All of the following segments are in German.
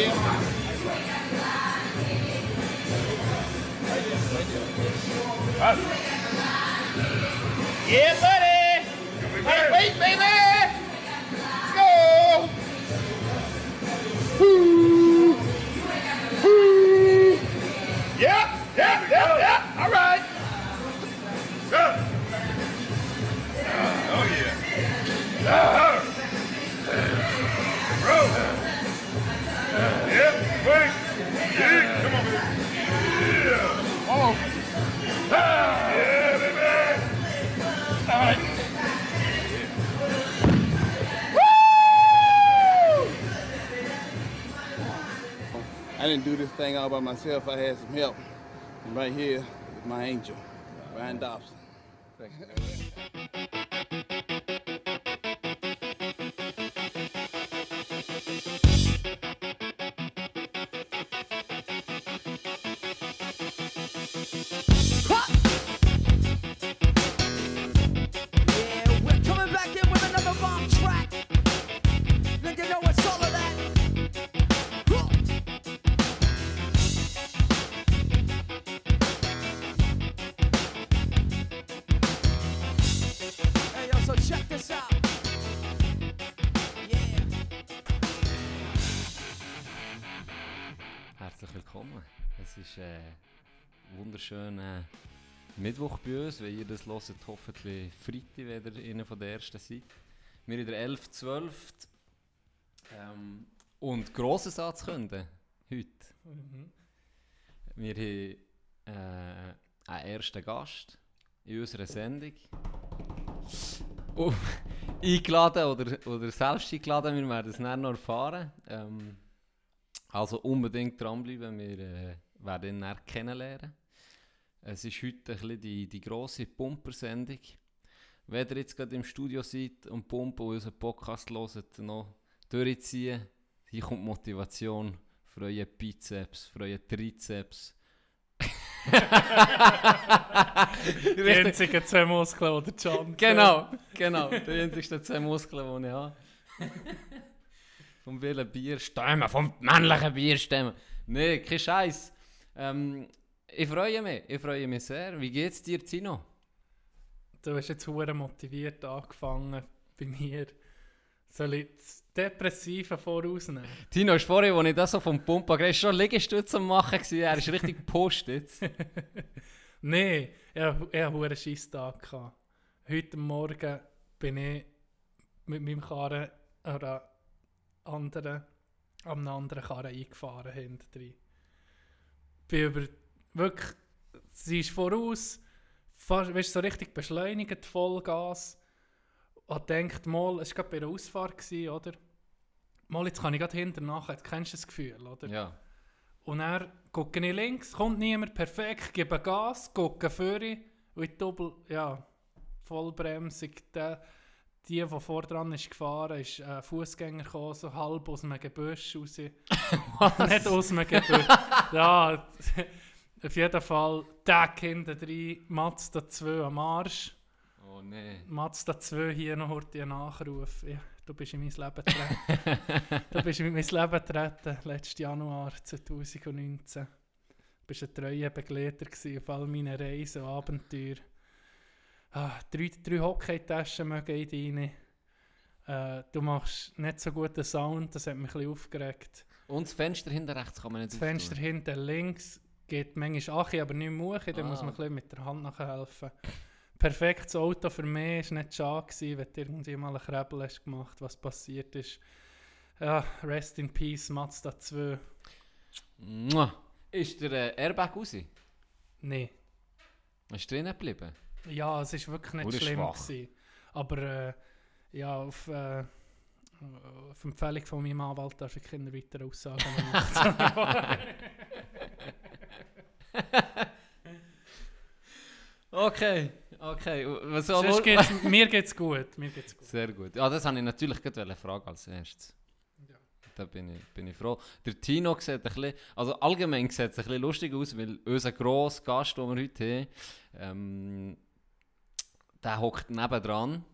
Yeah, buddy. Wait, wait, baby. Thing all by myself. I had some help. And right here is my angel, Ryan Dobson. Mittwoch bei uns. Wenn ihr das hört, hoffentlich Freitag, wenn ihr einer von der ersten seid. Wir in der 11, 12. Ähm, und grosses anzukündigen heute. Wir haben äh, einen ersten Gast in unserer Sendung. Oh, eingeladen oder, oder selbst eingeladen, wir werden es dann noch erfahren. Ähm, also unbedingt dranbleiben, wir äh, werden ihn dann kennenlernen. Es ist heute ein bisschen die, die grosse Pumpersendung. Wenn ihr jetzt gerade im Studio seid und pumpen und unseren Podcast hört, noch durchziehen, hier kommt Motivation für eure Bizeps, für eure Trizeps. Die einzigen zwei Muskeln, die der John Genau, genau. Die einzigsten zwei Muskeln, die ich habe. vom wilden Bierstämmen, vom männlichen Bierstämmen. Nee, kein Scheiß. Ähm, ich freue mich, ich freue mich sehr. Wie geht's dir, Tino? Du hast jetzt hure motiviert angefangen bei mir. Soll ich das Depressive vorausnehmen? Tino ist vorhin, als ich das so vom Pumpen geredet schon Liegestütze am machen gewesen. Er ist richtig gepusht jetzt. Nein, ich hatte einen Scheisstag. gehabt. Heute Morgen bin ich mit meinem Karren oder anderen, an einem anderen Karren eingefahren hinten Bin über, wirklich, sie ist voraus, fast, weißt, so richtig beschleunigt, Vollgas. Und denkt mal, es war gerade bei einer Ausfahrt, gewesen, oder? Mal, jetzt kann ich gerade hinten nachher, jetzt kennst du das Gefühl, oder? Ja. Und dann gucke ich links, kommt niemand, perfekt, gebe Gas, gucke vorne und ich doppel, ja, Vollbremsung. Der, die, die vor dran ist gefahren, ist ein Fußgänger gekommen, so halb aus einem Gebüsch raus. Nicht aus einem Gebüsch. ja, auf jeden Fall, Tag hinten drin, Mazda 2 am Arsch. Oh nee. Mazda 2 hier noch heute einen Nachruf. Ja, du bist in mein Leben getreten. du bist in mein Leben getreten, letzten Januar 2019. Du bist ein treuer Begleiter auf all meinen Reisen und Abenteuern. Ah, drei, drei Hockeytaschen mögen in rein. Äh, du machst nicht so guten Sound, das hat mich ein bisschen aufgeregt. Und das Fenster hinten rechts kann man nicht Das Fenster hinten links geht manchmal Achi, aber nicht Muche, da Ah. muss man ein bisschen mit der Hand nachhelfen. Perfektes Auto für mich, war nicht schade, gewesen, wenn du irgendwie mal einen Krebel hast gemacht was passiert ist. Ja, rest in peace, Mazda 2. Mua. Ist der äh, Airbag raus? Nein. Ist drinnen geblieben? Ja, es war wirklich nicht Oder schlimm. schwach. Gewesen. Aber äh, ja, auf, äh, auf Empfehlung von meinem Anwalt darf ich keine weiteren Aussagen machen. Okay, okay. Was Sonst geht's, mir geht's gut. Mir geht's gut. Sehr gut. Ja, das habe ich natürlich gerade fragen als erstes. Ja. Da bin ich, bin ich froh. Der Tino sieht ein bisschen, also allgemein sieht es ein bisschen lustig aus, weil unser grosser Gast, den wir heute haben, ähm, der hockt nebendran,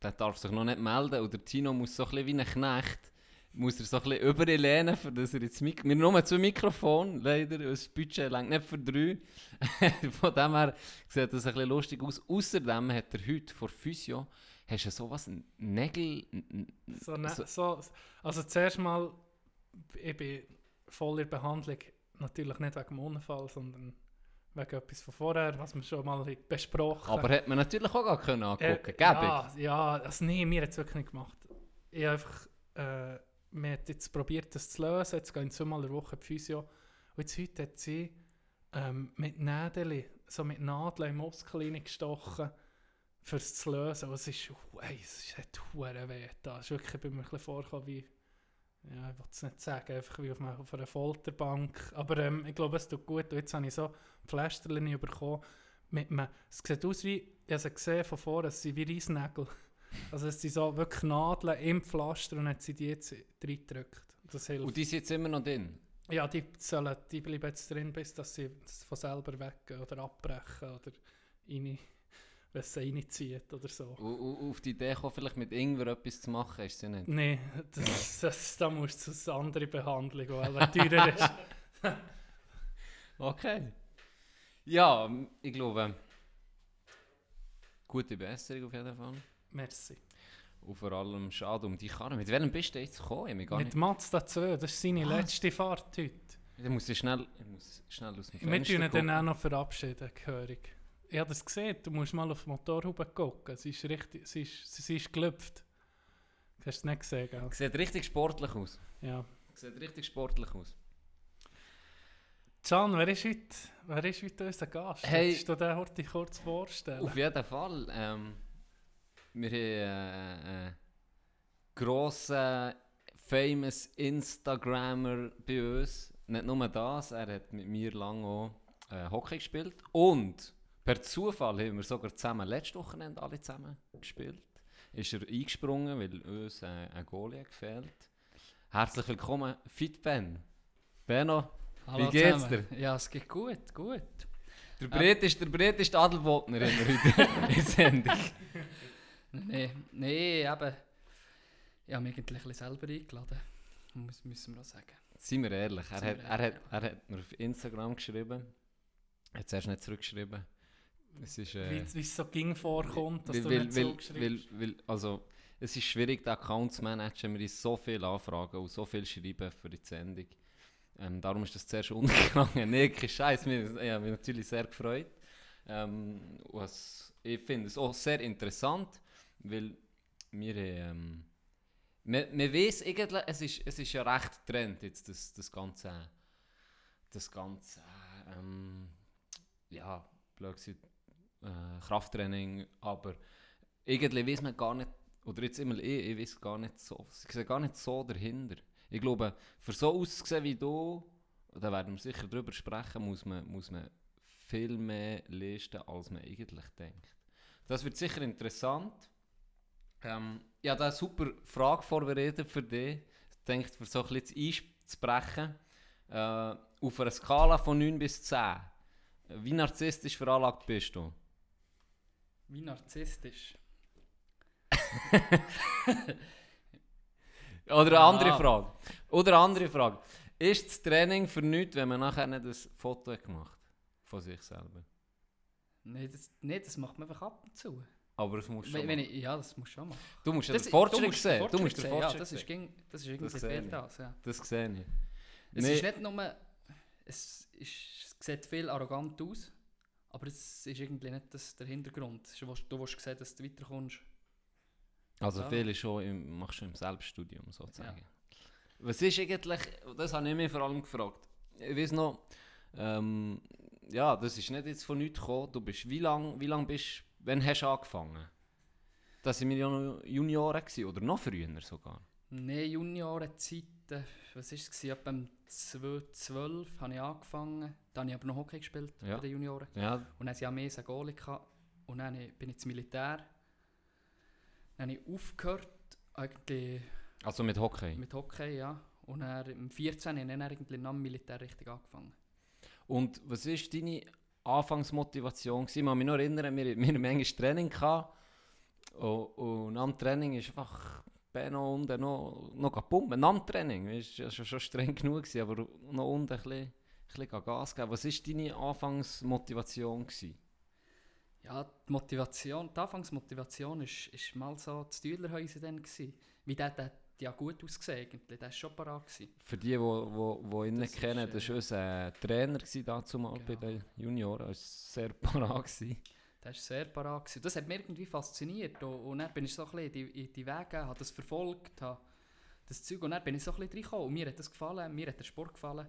der darf sich noch nicht melden und der Tino muss so ein bisschen wie ein Knecht muss er so ein bisschen überlehnen, für dass er jetzt Mik Wir haben nur zwei Mikrofone, leider. Das Budget längt nicht für drei. Von dem her sieht das ein bisschen lustig aus. Außerdem hat er heute vor Physio hast du sowas, Nägel... So, ne, so- so, also zuerst mal, ich bin voll in Behandlung, natürlich nicht wegen dem Unfall, sondern wegen etwas von vorher, was wir schon mal besprochen Aber hätte man natürlich auch gar können angucken Äh, können. ja, ja, also nee, mir hat es wirklich nicht gemacht. Ich habe einfach, äh, wir haben jetzt probiert, das zu lösen. Jetzt gehen zweimal in der Woche die Physio. Und jetzt heute hat sie ähm, mit Nädeln, so mit Nadeln im Muskel reingestochen, für es zu lösen. Und es ist, ey, es hat hure weh da. Es ist wirklich, ich bin mir ein vorgekommen wie, ja, ich will es nicht sagen, einfach wie auf, einer- auf einer Folterbank. Aber ähm, ich glaube, es tut gut. Und jetzt habe ich so Pflasterchen bekommen. Mit einem, es sieht aus wie, ich habe gesehen von vorne, es sind wie Reisnägel. Also es sind so wirklich Nadeln im Pflaster und hat sie die jetzt reingedrückt. Das hilft. Und die sind jetzt immer noch drin. Ja, die, sollen, die bleiben jetzt drin, bis dass sie von selber weggehen oder abbrechen oder rein, wenn es sie reinzieht oder so. Und, und auf die Idee kommen, vielleicht mit Ingwer etwas zu machen, ist sie nicht. Nein, das, das, da musst du zu einer anderen Behandlung, weil er teurer ist. Okay. Ja, ich glaube, gute Besserung auf jeden Fall. Merci. Und vor allem schade um die Karre. Mit welchem bist du jetzt gekommen? Mit nicht, Mazda 2, das ist seine letzte Fahrt heute. ich, muss ich schnell, ich muss schnell aus dem Wir Fenster ihn gucken. dann auch noch verabschieden, gehörig. Ich habe das gesehen, du musst mal auf die Motorhaube gucken. Sie ist richtig, sie ist, sie ist gelüpft. Hast du es nicht gesehen, gell? Sieht richtig sportlich aus. Ja. Sieht richtig sportlich aus. Can, wer ist heute, wer ist heute unser Gast? Hey. Willst du den heute kurz vorstellen? Auf jeden Fall. Ähm, wir haben äh, äh, grossen, famous Instagrammer bei uns. Nicht nur das, er hat mit mir lange auch äh, Hockey gespielt. Und per Zufall haben wir sogar zusammen letztes Wochenende alle zusammen gespielt. Ist er eingesprungen, weil uns äh, ein Goalie gefehlt. Herzlich willkommen, Fit Ben. Benno, Hallo Wie geht's zusammen. Ja, es geht gut, gut. der Bret ist der Bret ist Adelbotner in der Sendung. Nein, nee, eben. Ich habe mich eigentlich ein bisschen selber eingeladen. Muss, müssen wir auch sagen. Seien wir ehrlich, er, Seien hat, wir er, hat, ehrlich, er hat mir auf Instagram geschrieben. Er hat zuerst nicht zurückgeschrieben. Es ist, äh, Wie wie es so ging vorkommt, dass weil, du nicht weil, weil, weil, also, es ist schwierig, den Account zu managen. Wir haben so viele Anfragen und so viel schreiben für die Sendung. Ähm, darum ist das zuerst untergegangen. nee, kein Scheiß. Ich habe mich natürlich sehr gefreut. Ähm, was, ich finde es auch sehr interessant, weil wir ähm, man, man weiß eigentlich, es ist, es ist ja recht Trend jetzt das, das ganze, das ganze, ähm, ja, blöd gesagt, äh, Krafttraining, aber irgendwie weiß man gar nicht, oder jetzt immer ich, ich weiß gar nicht so, ich sehe gar nicht so dahinter. Ich glaube, für so auszusehen wie du, da werden wir sicher drüber sprechen, muss man, muss man viel mehr leisten, als man eigentlich denkt. Das wird sicher interessant. Ähm, habe da eine super Frage vorbereitet für dich. Ich denke, für so ein bisschen einzubrechen. Äh, auf einer Skala von 9 bis 10. Wie narzisstisch veranlagt bist du? Wie narzisstisch. Oder eine Ah. andere Frage. Oder eine andere Frage. Ist das Training für nichts, wenn man nachher nicht ein Foto hat gemacht von sich selber? Nein, das, nee, das macht man einfach ab und zu. Aber es muss schon. Wenn, wenn ich, ja, das musst du schon machen. du musst ja Das- den Fortschritt du musst sehen. Du musst den Fortschritt Ja, das ist, das irgendwie Das ich. das, ja. Das sehe ich. Es Nee. ist nicht nur, es, ist, es sieht viel arrogant aus, aber es ist irgendwie nicht das, der Hintergrund. Du willst- du willst sehen, dass du weiterkommst. Also Ja. viel ist schon im, machst du im Selbststudium sozusagen. Was ist eigentlich, das habe ich mich vor allem gefragt. Ich weiß noch, ähm, ja, das ist nicht jetzt von nichts gekommen. Du bist, wie lange wie lang bist, wann hast du angefangen? Das waren wir ja noch Junioren gewesen, oder noch früher sogar. Nein, Juniorenzeiten, was war es? Etwa im 2012 habe ich angefangen. Dann habe ich aber noch Hockey gespielt Ja. bei den Junioren. Ja, Und dann hatte ich einen Goalie. Und dann bin ich ins Militär. Dann habe ich aufgehört, eigentlich also mit Hockey. mit Hockey, ja. Und dann im 14 habe ich dann eigentlich nach dem Militär richtig angefangen. Und was war deine Anfangsmotivation? gewesen? Ich kann mich noch erinnern, wir, wir hatten manchmal Training. Gehabt, und, und dem Training ist einfach Benno unten noch, noch pumpen, dem Training. Es war schon, schon streng genug, gewesen, aber noch unten ein bisschen, ein bisschen Gas geben. Was war deine Anfangsmotivation? Gewesen? Ja, die Motivation, die Anfangsmotivation ist, ist mal so das Tüdlerhäuser dann gewesen. Wie der, der hat ja gut ausgesehen eigentlich, der war schon parat gewesen. Für die, die wo, wo ihn nicht Das ist, kennen, das war äh, unser Trainer gewesen, dazu mal bei Genau. den Junioren. Er war sehr parat. Gewesen. Der war sehr parat. Gewesen. Das hat mich irgendwie fasziniert. Und, und dann bin ich so ein bisschen in die, in die Wege, habe das verfolgt, habe das Zeug. Und dann bin ich so ein bisschen reingekommen. Und mir hat das gefallen, mir hat der Sport gefallen.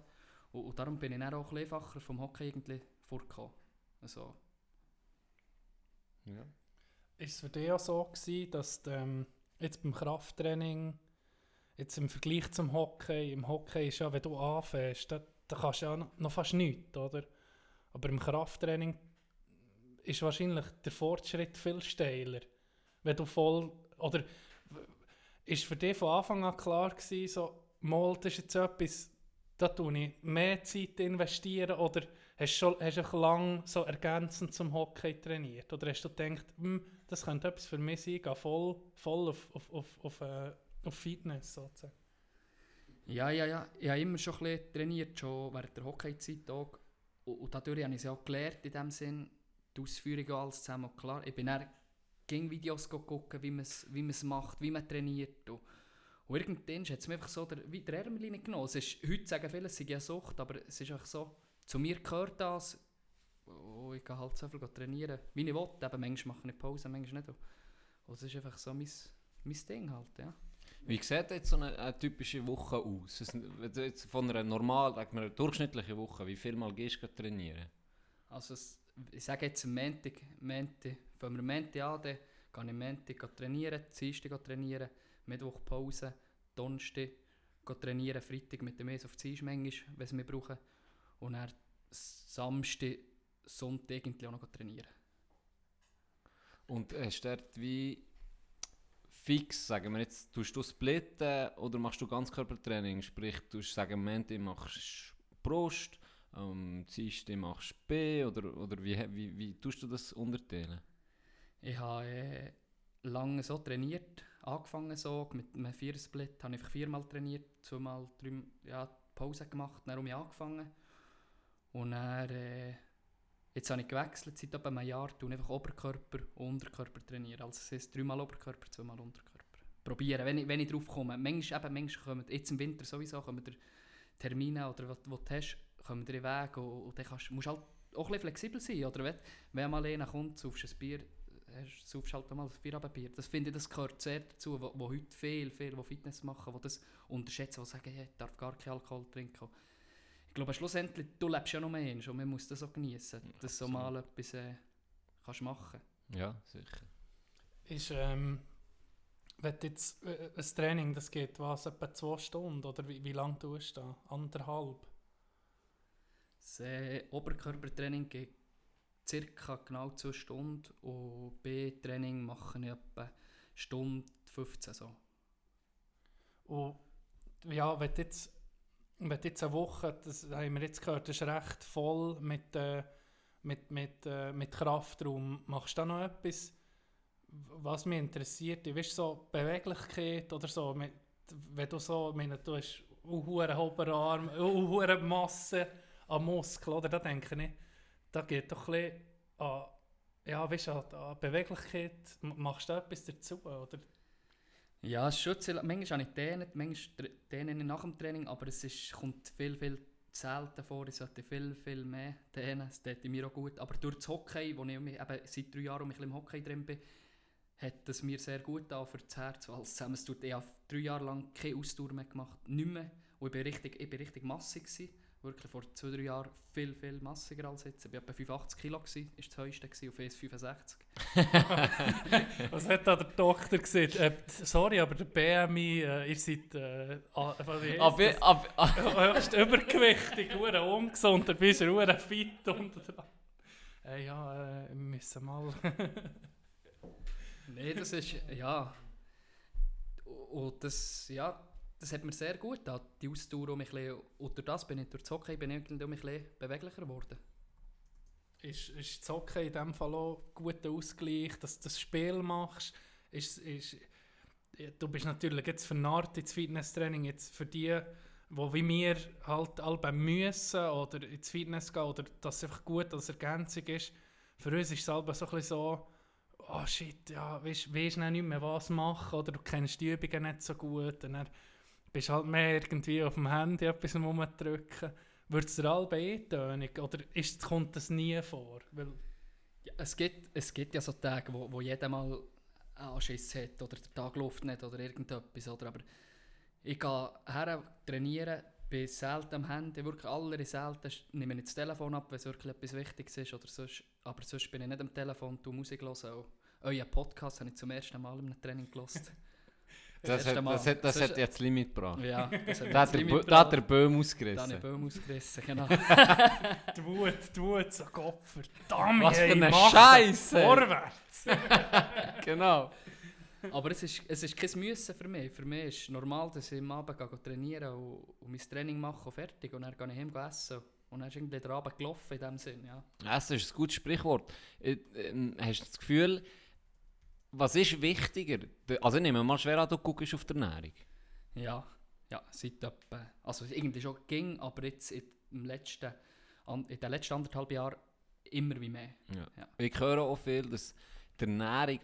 Und, und darum bin ich dann auch ein bisschen einfacher vom Hockey irgendwie vorgekommen. Also, Ja. Ist es für dich auch so gewesen, dass du, ähm, jetzt beim Krafttraining, jetzt im Vergleich zum Hockey, im Hockey ist ja, wenn du anfängst, da, da kannst du ja noch, fast nichts, oder? Aber im Krafttraining ist wahrscheinlich der Fortschritt viel steiler. Wenn du voll, oder ist für dich von Anfang an klar gewesen, so, mal, das ist jetzt etwas, da tue ich mehr Zeit investieren, oder Hast du schon hast lange so ergänzend zum Hockey trainiert? Oder hast du gedacht, hm, das könnte etwas für mich sein, gehe voll, voll auf, auf, auf, auf, äh, auf Fitness sozusagen? Ja, ja, ja. Ich habe immer schon ein bisschen trainiert, schon während der Hockeyzeit auch. Und, und dadurch habe ich es auch gelernt, in dem Sinn, die Ausführungen und alles zusammen. Klar, ich bin dann gegen Videos gucken, wie man es wie macht, wie man trainiert. Und, und irgendwann hat es mir einfach so der, wie der Ärmel genommen. Es ist, heute sagen viele, es sei eine Sucht, aber es ist einfach so, zu mir gehört das. Oh, ich gehe halt so viel trainieren, wie ich will. Eben, manchmal mache ich Pause, manchmal nicht. Und es ist einfach so mein, mein Ding halt, ja. Wie sieht jetzt so eine, eine typische Woche aus? Es- jetzt Von einer normal, sagen wir, durchschnittlichen Woche, wie viel Mal gehst du trainieren? Also es, ich sage jetzt Montag, Montag, fangen wir Montag an, dann gehe ich Montag trainieren, Dienstag trainieren, Mittwoch Pause, Donnerstag trainieren, Freitag mit dem Eis auf die manchmal, wenn sie mich brauchen. Und dann Samstag, Sonntag irgendwie auch noch trainieren. Und hast du dort wie fix, sagen wir jetzt, tust du splitten oder machst du Ganzkörpertraining? Sprich, du sagen, Montag machst Brust, am Dienstag machst B oder, oder wie, wie, wie tust du das unterteilen? Ich habe äh, lange so trainiert, angefangen so, mit einem Viersplit habe ich viermal trainiert, zweimal, drei, ja, Pause gemacht, dann habe ich angefangen. Und dann, äh, jetzt habe ich gewechselt, seit etwa einem Jahr, tue einfach Oberkörper und Unterkörper trainieren. Also es heisst dreimal Oberkörper, zweimal Unterkörper. Probieren, wenn ich, wenn ich drauf komme. Manchmal, eben, manchmal kommen, jetzt im Winter sowieso, kommen dir Termine oder was, was du hast, kommen dir Weg und, und dann kannst, musst halt auch ein flexibel sein. Oder wenn, wenn mal einer kommt, saufst ein Bier, saufst halt mal ein Feierabendbier. Das finde ich, das gehört sehr dazu, wo, wo heute viel, viel, die Fitness machen, die das unterschätzen, die sagen, hey, ich darf gar keinen Alkohol trinken. Ich glaube, schlussendlich, du lebst ja noch mehr und man muss das auch genießen, dass du so mal etwas äh, kannst machen Ja, sicher. Ist, ähm, wenn du jetzt äh, ein Training, das geht was, etwa zwei Stunden oder wie, wie lange tust du da? Anderthalb? Das äh, Oberkörpertraining geht circa genau zwei Stunden und B-Training mache ich etwa Stunde 15 so. Und ja, wenn du jetzt, wenn jetzt eine Woche, das haben wir jetzt gehört, das ist recht voll mit, äh, mit, mit, äh, mit Kraftraum. Machst du da noch etwas, was mich interessiert? Du weißt, so Beweglichkeit oder so, mit, wenn du so, meine, du hast einen Oberarm, eine Masse an Muskeln, oder? Da denke ich, da geht doch ein bisschen an, ja, weißt an- an Beweglichkeit. Machst du da etwas dazu, oder? Ja, es ist schon zu, manchmal habe ich dehnen, manchmal ich nach dem Training, aber es ist, kommt viel, viel selten vor. Ich sollte viel, viel mehr dehnen, das täte mir auch gut. Aber durch das Hockey, wo ich mich eben seit drei Jahren bisschen im Hockey drin bin, hat es mir sehr gut da für das Herz. Weil zusammen, es tut, ich habe drei Jahre lang keine Ausdauer mehr gemacht, nicht mehr. Und ich bin richtig, richtig massig gewesen. Wirklich vor zwei, drei Jahren viel, viel massiger als jetzt. Ich war etwa 85 Kilo, gewesen, ist das höchste gewesen, auf 1,65. Was hat da der Doktor gesagt? Äh, sorry, aber der BMI, äh, ihr seid äh, ah, Aber, das? aber, aber, höchst übergewichtig, hure ungesund, dabei ist er hure fit und äh, ja, äh, wir müssen mal. Nein, das ist, ja. Und das, ja, das hat mir sehr gut getan, die Ausdauer um mich bisschen, das bin ich, durch das Hockey bin ich um mich beweglicher geworden. ist, ist das Hockey in dem Fall auch ein guter Ausgleich, dass du das Spiel machst? Ist, ist, du bist natürlich jetzt vernarrt ins Fitnesstraining, jetzt für die, wo wie wir halt alle müssen oder ins Fitness gehen oder dass es einfach gut als Ergänzung ist. Für uns ist es halt so ein bisschen so, oh shit, ja, weißt, du nicht mehr was machen oder du kennst die Übungen nicht so gut und dann bist halt mehr irgendwie auf dem Handy etwas rumdrücken. Wird es dir alle eintönig oder ist, kommt das nie vor? Weil, Ja, es, gibt, es gibt ja so Tage, wo, wo jeder mal Anschiss hat oder der Tag läuft nicht oder irgendetwas. Oder, aber ich gehe her trainieren, bin selten am Handy, wirklich aller selten nehme ich das Telefon ab, wenn es wirklich etwas Wichtiges ist. Oder sonst, aber sonst bin ich nicht am Telefon, tu Musik hören. Auch euren Podcast habe ich zum ersten Mal in einem Training gelost. Das, hat, das, hat, das hat jetzt Limit gebracht. ja, das hat Da hat der, Limit Bö- da hat der gebracht. Böhm Da habe ich ausgerissen. Böhm ausgerissen, genau. die Wut, die Wut, so Gott verdammt, Was für eine mach Scheisse! Vorwärts! Genau. Aber es ist, es ist kein Müssen für mich. Für mich ist normal, dass ich am Abend gehe trainieren und, und mein Training mache und fertig. Und dann gehe ich heim essen. Und dann ist irgendwie der Abend gelaufen in dem Sinn, ja. Das ist ein gutes Sprichwort. Äh, ähm, Hast du das Gefühl, was ist wichtiger? Also ich nehme mal schwer an, du guckst auf die Ernährung. Ja, ja, seit etwa, also irgendwie schon ging, aber jetzt in, im letzten, in den letzten anderthalb Jahren immer wie mehr. Ja. Ja. Ich höre auch viel, dass die Ernährung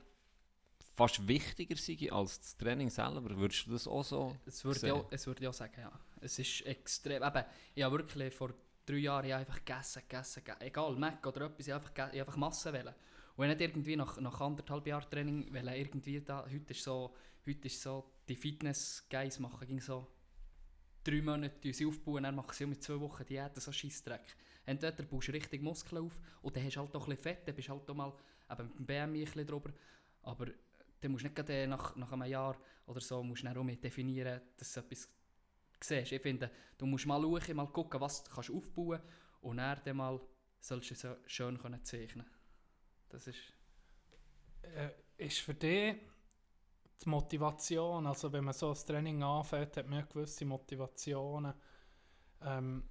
fast wichtiger sei als das Training selber. Würdest du das auch so Es würde sehen? ja, es würde ja sagen, ja. Es ist extrem, eben, ich habe wirklich vor drei Jahren ich einfach gegessen, gegessen, gegessen. egal, Mac oder etwas, ich habe einfach, ich habe einfach Masse wählen. Und ich nicht irgendwie nach, nach anderthalb Jahren Training, weil irgendwie da, heute ist so, heute ist so, die Fitness-Guys machen, ging so drei Monate sie aufbauen, dann machen sie um zwei Wochen Diät, so Scheissdreck. Entweder baust du richtig Muskeln auf und dann hast du halt auch ein bisschen Fett, dann bist du halt auch mal eben mit dem BMI ein bisschen drüber. Aber dann musst du nicht gerade nach, nach einem Jahr oder so musst du dann mit definieren, dass du etwas siehst. Ich finde, du musst mal schauen, mal gucken, was du kannst aufbauen und dann, dann mal sollst du so schön können zeichnen Das ist... äh, ist für dich die Motivation, also wenn man so ein Training anfängt, hat man gewisse Motivationen. Ähm,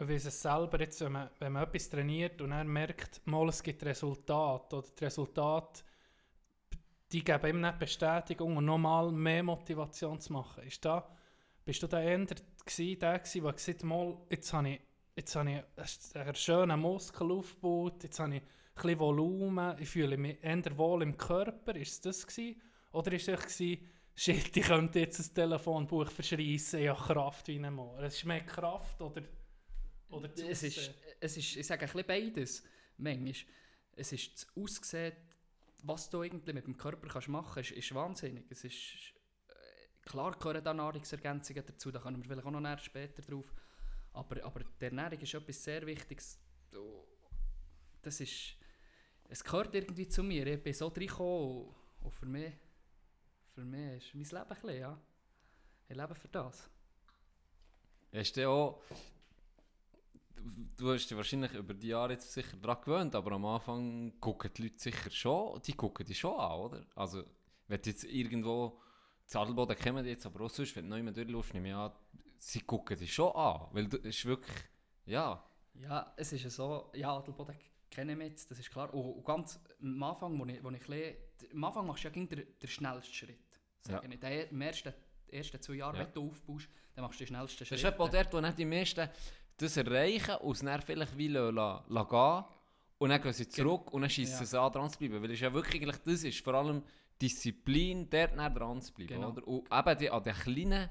ich es selber jetzt, wenn man, wenn man etwas trainiert und dann merkt, mal es gibt Resultat oder die Resultate, die geben ihm nicht Bestätigung und nochmal mehr Motivation zu machen. Ist da, bist du da eher gsi, der gsi, der gesagt hat, mal, jetzt habe ich, jetzt habe ich einen schönen Muskel aufgebaut, jetzt habe ich bisschen Volumen, ich fühle mich eher wohl im Körper. Ist es das gewesen? Oder ist es gewesen, shit, ich könnte jetzt ein Telefonbuch verschreissen, ich habe Kraft wie ein Moor. Es ist mehr Kraft oder, oder das Es ist, es ist, ich sage ein bisschen beides. Manchmal. Es ist das Aussehen, was du irgendwie mit dem Körper kannst machen kannst, ist, ist wahnsinnig. Es ist, klar gehören da Nahrungsergänzungen dazu, da kommen wir vielleicht auch noch später drauf. Aber, aber die Ernährung ist etwas sehr Wichtiges. Das ist, es gehört irgendwie zu mir. Ich bin so reingekommen und, und für mich, für mich ist mein Leben ein bisschen, ja. Ich lebe für das. Hast du auch, du hast dich wahrscheinlich über die Jahre jetzt sicher daran gewöhnt, aber am Anfang gucken die Leute sicher schon, die gucken dich schon an, oder? Also, wenn du jetzt irgendwo, Zadelboden die jetzt, aber auch sonst, wenn du neu mehr durchläufst, nehme ich an, sie gucken dich schon an, weil du, es ist wirklich, ja, Ja, es ist ja so, ja, Adelboden kennen wir jetzt, das ist klar. Und, und ganz am Anfang, wo ich, wo ich bisschen, am Anfang machst du ja den, den schnellsten Schritt. Sag Ja. ich. Der, Im ersten, ersten zwei Jahren, Ja. wenn du aufbaust, dann machst du den schnellsten das Schritt. ist etwa dort, wo nicht die meisten das erreichen und es dann vielleicht wie lassen, lassen gehen und dann gehen sie zurück und dann schießen Ja. sie an, dran zu bleiben, weil es ja wirklich das ist vor allem Disziplin, dort dran zu bleiben, Genau. oder? Und eben die, an den kleinen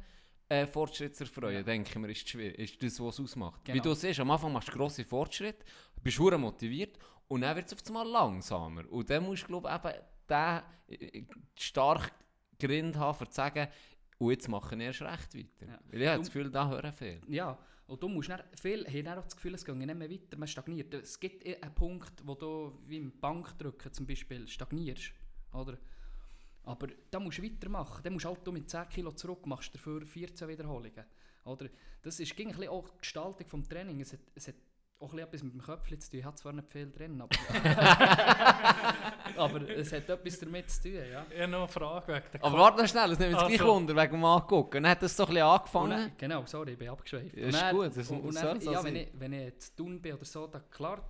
äh, Fortschritt zu erfreuen, Ja. denke ich mir, ist, ist das, was es ausmacht. Wie Genau. du siehst, am Anfang machst du grosse Fortschritte, bist hure motiviert und dann wird es auf einmal langsamer. Und dann musst du, glaube ich, eben den äh, stark Grind haben, um zu sagen, und jetzt machen wir erst recht weiter. Ja. Weil ich habe das Gefühl, da hören viel. Ja, und du musst dann, viel haben dann auch das Gefühl, es geht nicht mehr weiter, man stagniert. Es gibt einen Punkt, wo du, wie im Bankdrücken zum Beispiel, stagnierst, oder? Aber da musst du weitermachen. Dann musst du halt du mit 10 Kilo zurück, machst dafür 14 Wiederholungen. Oder? Das ist ging ein auch die Gestaltung des Trainings. Es hat, es hat auch etwas mit dem Köpfchen zu tun. Ich habe zwar nicht viel drin, aber, aber es hat etwas damit zu tun, ja. Ich habe noch eine Frage wegen der Aber warte noch schnell, es nimmt jetzt gleich Also. Wunder wegen dem Angucken. Dann hat das so ein bisschen angefangen. dann, genau, sorry, ich bin abgeschweift. Ja, ist dann- gut, das und, und dann, ja, wenn ich, wenn ich zu tun bin oder so, dann klar,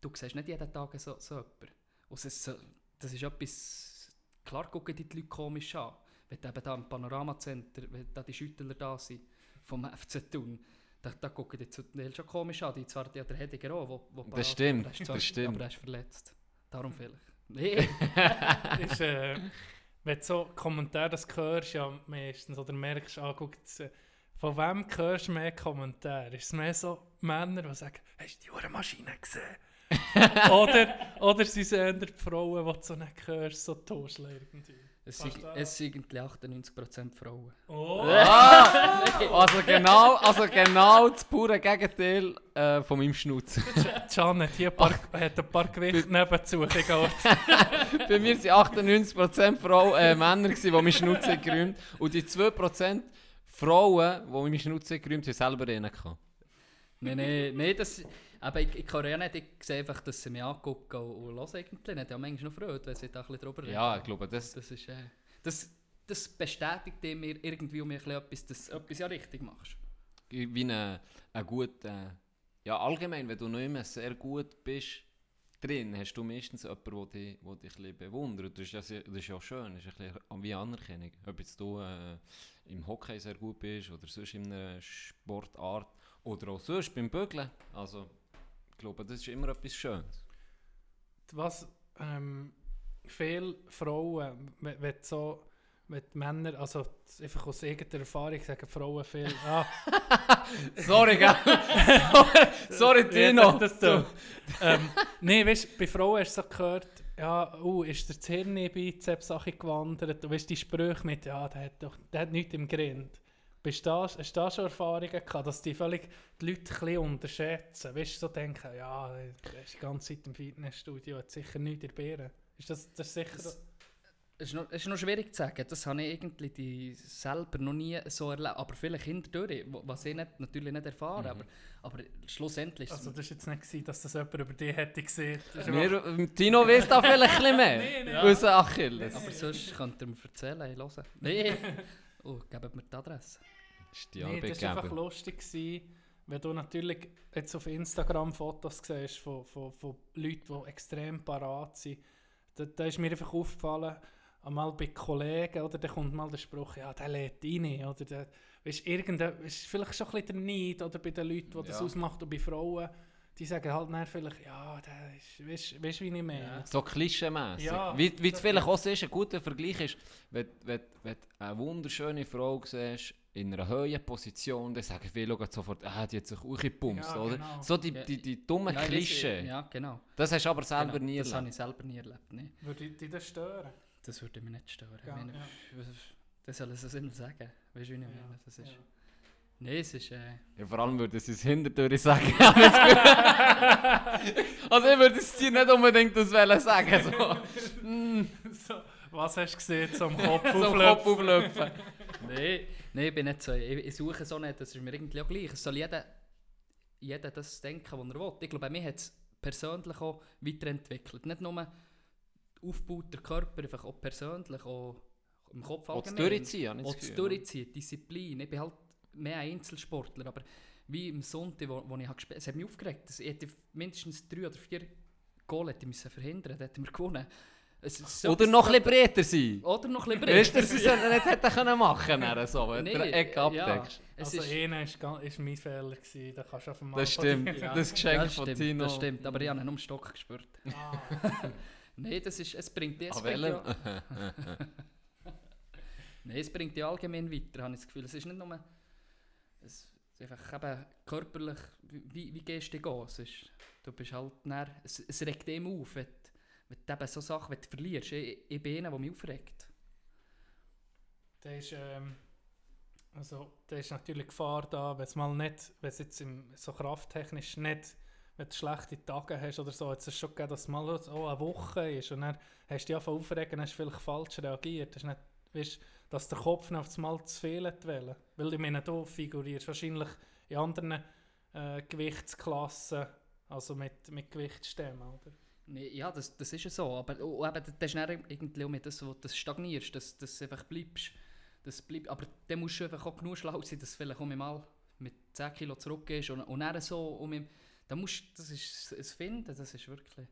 du siehst nicht jeden Tag so, so jemanden. Und es ist, so- das ist etwas, klar gucken die, die Leute komisch an. wenn du eben da im Panoramacenter, wenn da die Schüttler da sind, vom FC Thun, da, da gucken die zum Teil schon komisch an. Die zwar ja, der Hediger auch, wo, wo parat ist, stimmt, aber er ist das zwar- stimmt. Aber er ist verletzt. Darum vielleicht. Nee. ist, äh, wenn du so Kommentare das hörst, ja meistens, oder merkst, ah, guck äh, von wem hörst du mehr Kommentare? Ist es mehr so Männer, die sagen, hast du die Uhrenmaschine gesehen? oder, oder sind es eher die Frauen, die so nicht hörst, so Tuscheln irgendwie? Es sind, es sind irgendwie 98% Frauen. Oh! Ah, also genau, also genau das pure Gegenteil äh, von meinem Schnutzer. Can hat hier ein paar, hat ein paar Gewichte nebenzu gegangen. Bei mir waren 98% Frau, äh, Männer, gewesen, die meinen Schnutzer geräumt Und die 2% Frauen, die meinen Schnutzer geräumt haben, selber rein gehabt. Nein, nein, nein, das... Aber ich, ich kann ja nicht, ich sehe einfach, dass sie mich angucken und, und hören irgendwie nicht. Ich habe manchmal noch Freude, wenn sie da ein bisschen drüber reden. Ja, ich glaube, das... Das ist... Äh, das, das bestätigt mir irgendwie um mich ein etwas, dass du etwas ja richtig machst. wie eine, eine gute, äh, ja allgemein, wenn du noch immer sehr gut bist drin, hast du meistens jemanden, der dich, der dich ein bewundert. Das ist ja, sehr, das ist ja schön, das ist ein bisschen wie Anerkennung. Ob jetzt du äh, im Hockey sehr gut bist oder sonst in einer Sportart oder auch sonst beim Bügeln. Also, ich glaube, das ist immer etwas Schönes. Was ähm, viele Frauen, wenn, wenn so, wenn Männer, also einfach aus eigener Erfahrung sagen Frauen viel, ah, Sorry, gell? Sorry, das so. ähm, nee, weißt du, bei Frauen hast du so gehört, ja, uh, ist der Zirni-Bizeps Sache gewandert, du weißt die Sprüche mit, ja, der hat doch, der hat nichts im Grind. Bist du da, hast du da schon Erfahrungen gehabt, dass die völlig die Leute ein unterschätzen? Weißt du, so denken, ja, der ist die ganze Zeit im Fitnessstudio, hat sicher nichts in der Beere. Ist das, das ist sicher... Das- Es ist, noch, es ist noch schwierig zu sagen, das habe ich irgendwie die selber noch nie so erlebt, aber vielleicht hinterdurch, wo- was ich nicht, natürlich nicht erfahren, aber, aber schlussendlich Also das war jetzt nicht, gewesen, dass das jemand über dich hätte gesehen. Wir, Tino weiß da vielleicht ein bisschen mehr. Nee, nee. Achilles. aber sonst könnt ihr mir erzählen, ich höre. Nee, oh, gebt mir die Adresse. Ist die Nee, das war einfach lustig, gewesen, wenn du natürlich jetzt auf Instagram Fotos siehst von, von, von Leuten, die extrem parat sind. Da, da ist mir einfach aufgefallen, einmal bei Kollegen, oder da kommt mal der Spruch, ja, der lädt rein, oder der, weißt, irgendein, ist vielleicht schon ein bisschen der Neid, oder bei den Leuten, die das Ja. ausmacht, und bei Frauen, die sagen halt dann vielleicht, ja, der ist, weißt, weißt wie ich meine? Ja. So klischeemässig. Ja, wie wie es das- vielleicht auch siehst, ein guter Vergleich ist, wenn, wenn, wenn du eine wunderschöne Frau siehst, in einer hohen Position, dann sagen viele sofort, ah, die hat sich auch gepumpt, Ja, oder? genau. So die, die, die dummen Ja, ich Klischee. Ja, genau. Das hast du aber selber genau. nie Das habe erlebt. ich selber nie erlebt. Nee. Würde dich das stören? Das würde mich nicht stören. Ja, Ich meine, ja. Das soll es immer sagen. Weißt du, wie ich meine? Das ist, ja. Nein, es ist... Äh, Ja, vor allem würde sie es hinterher sagen. Also ich würde es dir nicht unbedingt das wollen sagen. So, mm, so, was hast du gesehen zum Kopf auflöpfen? Kopf auflöpfen. Nein, nein, ich bin nicht so. Ich, ich suche so nicht, das ist mir irgendwie auch gleich. Es soll jeder, jeder das denken, was er will. Ich glaube, bei mir hat es persönlich auch weiterentwickelt. Nicht nur aufgebaut, der Körper, einfach auch persönlich, auch im Kopf Auch das allgemein. Durchziehen, habe ich Auch das das Gefühl. Durchziehen, Disziplin. Ich bin halt mehr ein Einzelsportler, aber wie im Sonntag, wo, wo ich habe gespielt habe, es hat mich aufgeregt. Es- Ich hätte mindestens drei oder vier Goal hätte müssen verhindern, dann hätten wir gewonnen. So- Oder noch ein bisschen breiter sein. Oder noch ein bisschen Weißt du, dass sie es nicht hätten können machen können, so, wenn du Nee, den Eck ja. abdeckst. Es Also ist, einer ist, ga- ist mein Fehler gewesen, da kannst du auf. Das stimmt, Ja. das Geschenk das von stimmt, Tino. Das stimmt, aber ich habe ihn um den Stock gespürt. Ah, Nein, das ist, es bringt welchem? ja, Nein, es bringt ja allgemein weiter, habe ich das Gefühl. Es ist nicht nur... Es ist einfach eben körperlich, wie, wie gehst du gehen? Ist, du bist halt dann, es, es regt ihm auf, wenn, wenn du eben so Sachen wenn du verlierst. Ich, ich bin einer, der mich aufregt. da ist, ähm, also, da ist natürlich Gefahr da, wenn es mal nicht, wenn es jetzt im, so krafttechnisch nicht, wenn du schlechte Tage hast oder so, jetzt ist schon gegeben, dass es mal so eine Woche ist und dann hast du dich aufregen, hast vielleicht falsch reagiert, hast nicht, weißt, dass der Kopf auf das Mal zu viel wollen. Weil ich meine, du figurierst wahrscheinlich in anderen äh, Gewichtsklassen, also mit, mit Gewichtsstämmen, oder? Ja, das, das ist ja so. Aber oh, eben, das ist dann irgendwie auch mit das, wo du stagnierst, dass du einfach bleibst. Das bleibt, aber dann musst du einfach auch genug schlau sein, dass du vielleicht auch mal mit 10 Kilo zurückgehst und, und dann so um im, da musst, das ist es Finden, das ist wirklich...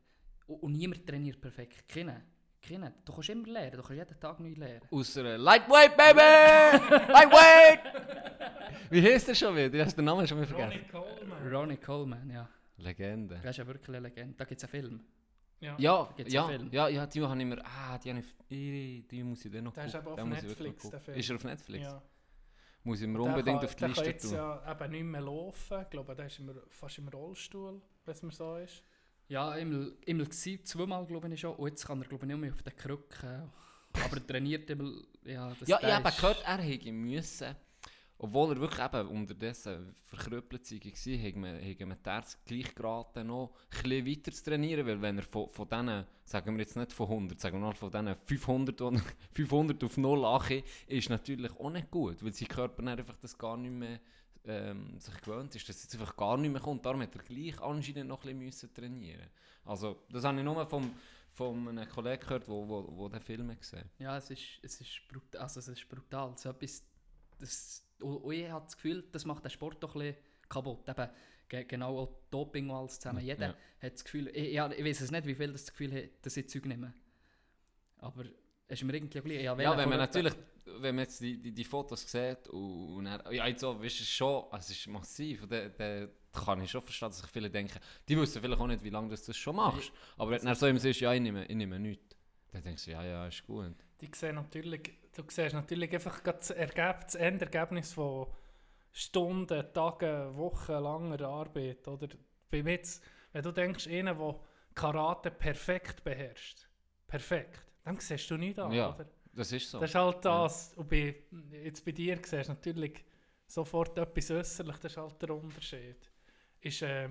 Und, und niemand trainiert perfekt, keiner. Kennen. Du kannst immer lernen, du kannst jeden Tag neu lernen. Außer Lightweight, Baby! Lightweight! Wie heißt der schon wieder? Du hast den Namen schon wieder Ronnie vergessen. Coleman. Ronnie Coleman, ja. Legende. Das ist ja wirklich eine Legende. Da gibt es einen Film. Ja. Ja, ja, Film. ja, ja, die habe ich mir. Ah, die, habe ich, die, muss ich dann noch Der ist gucken. eben auf Den ich Netflix, der. Film. Ist er auf Netflix? Ja. Muss ich mir unbedingt kann, auf die der kann Liste jetzt tun. ja eben nicht mehr laufen. Ich glaube, der ist immer, fast im Rollstuhl, wenn es mir so ist. Ja, immer, immer gewesen, zweimal glaube ich schon. Und jetzt kann er glaube ich nicht mehr auf den Krücken. Aber er trainiert immer. Ja, das Ja, ich habe gehört, er hätte müssen, obwohl er wirklich eben unterdessen verkrüppelt war, hätte man, hätte man die Ärzte gleich geraten, noch ein bisschen weiter zu trainieren, weil wenn er von, von diesen, sagen wir jetzt nicht von 100, sagen wir mal von diesen 500, die er- 500 auf 0 ankommen, ist natürlich auch nicht gut, weil sein Körper einfach das gar nicht mehr ähm, sich gewöhnt ist, dass es jetzt einfach gar nicht mehr kommt. Darum hat er gleich anscheinend noch ein bisschen müssen trainieren Also das habe ich nur vom, von einem Kollegen gehört, der wo, wo, wo den Film gesehen Ja, es ist, es ist, brutal, also es ist brutal. So etwas, das, und, ich habe das Gefühl, das macht den Sport doch ein bisschen kaputt. Eben, ge- genau auch Doping und alles zusammen. Jeder Ja. hat das Gefühl, ich, ja, ich weiß es nicht, wie viel das, das Gefühl hat, dass ich Zeug nehme. Aber es ist mir irgendwie auch gleich. Ja, wenn man natürlich, wenn man jetzt die, die, die Fotos sieht und, und dann, ja, jetzt so, weißt du, schon, es ist massiv, und dann, dann kann ich schon verstehen, dass sich viele denken, die wissen vielleicht auch nicht, wie lange du das schon machst, aber wenn du dann so im siehst, ja, ich nehme, ich nehme nichts, dann denkst du, ja, ja, ist gut. Die sehen natürlich, du siehst natürlich einfach das, Ergeb das Endergebnis von Stunden, Tagen, Wochen langer Arbeit. Oder bei mir wenn du denkst, einer, der Karate perfekt beherrscht, perfekt, dann siehst du nicht an, Ja. oder? Das ist so. Das ist halt das. Und bei, jetzt bei dir siehst du natürlich sofort etwas äußerlich, das ist halt der Unterschied. Ist, äh,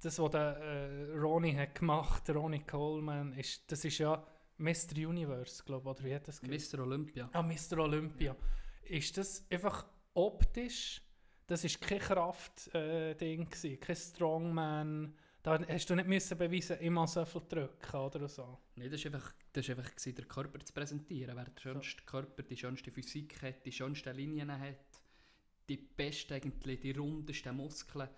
das, was der äh, Ronnie hat gemacht, Ronnie Coleman, ist, das ist ja Mr. Universe, glaube ich, oder wie hat das geheißen? Mr. Olympia. Ah, Mr. Olympia. Ist das einfach optisch, das ist kein Kraft-Ding, gewesen, kein Strongman, da hast du nicht müssen beweisen, immer so viel drücken oder so. Nein, das war einfach, das ist einfach gewesen, den Körper zu präsentieren. Wer den schönsten Körper, die schönste Physik hat, die schönsten Linien hat, die besten, eigentlich, die rundesten Muskeln,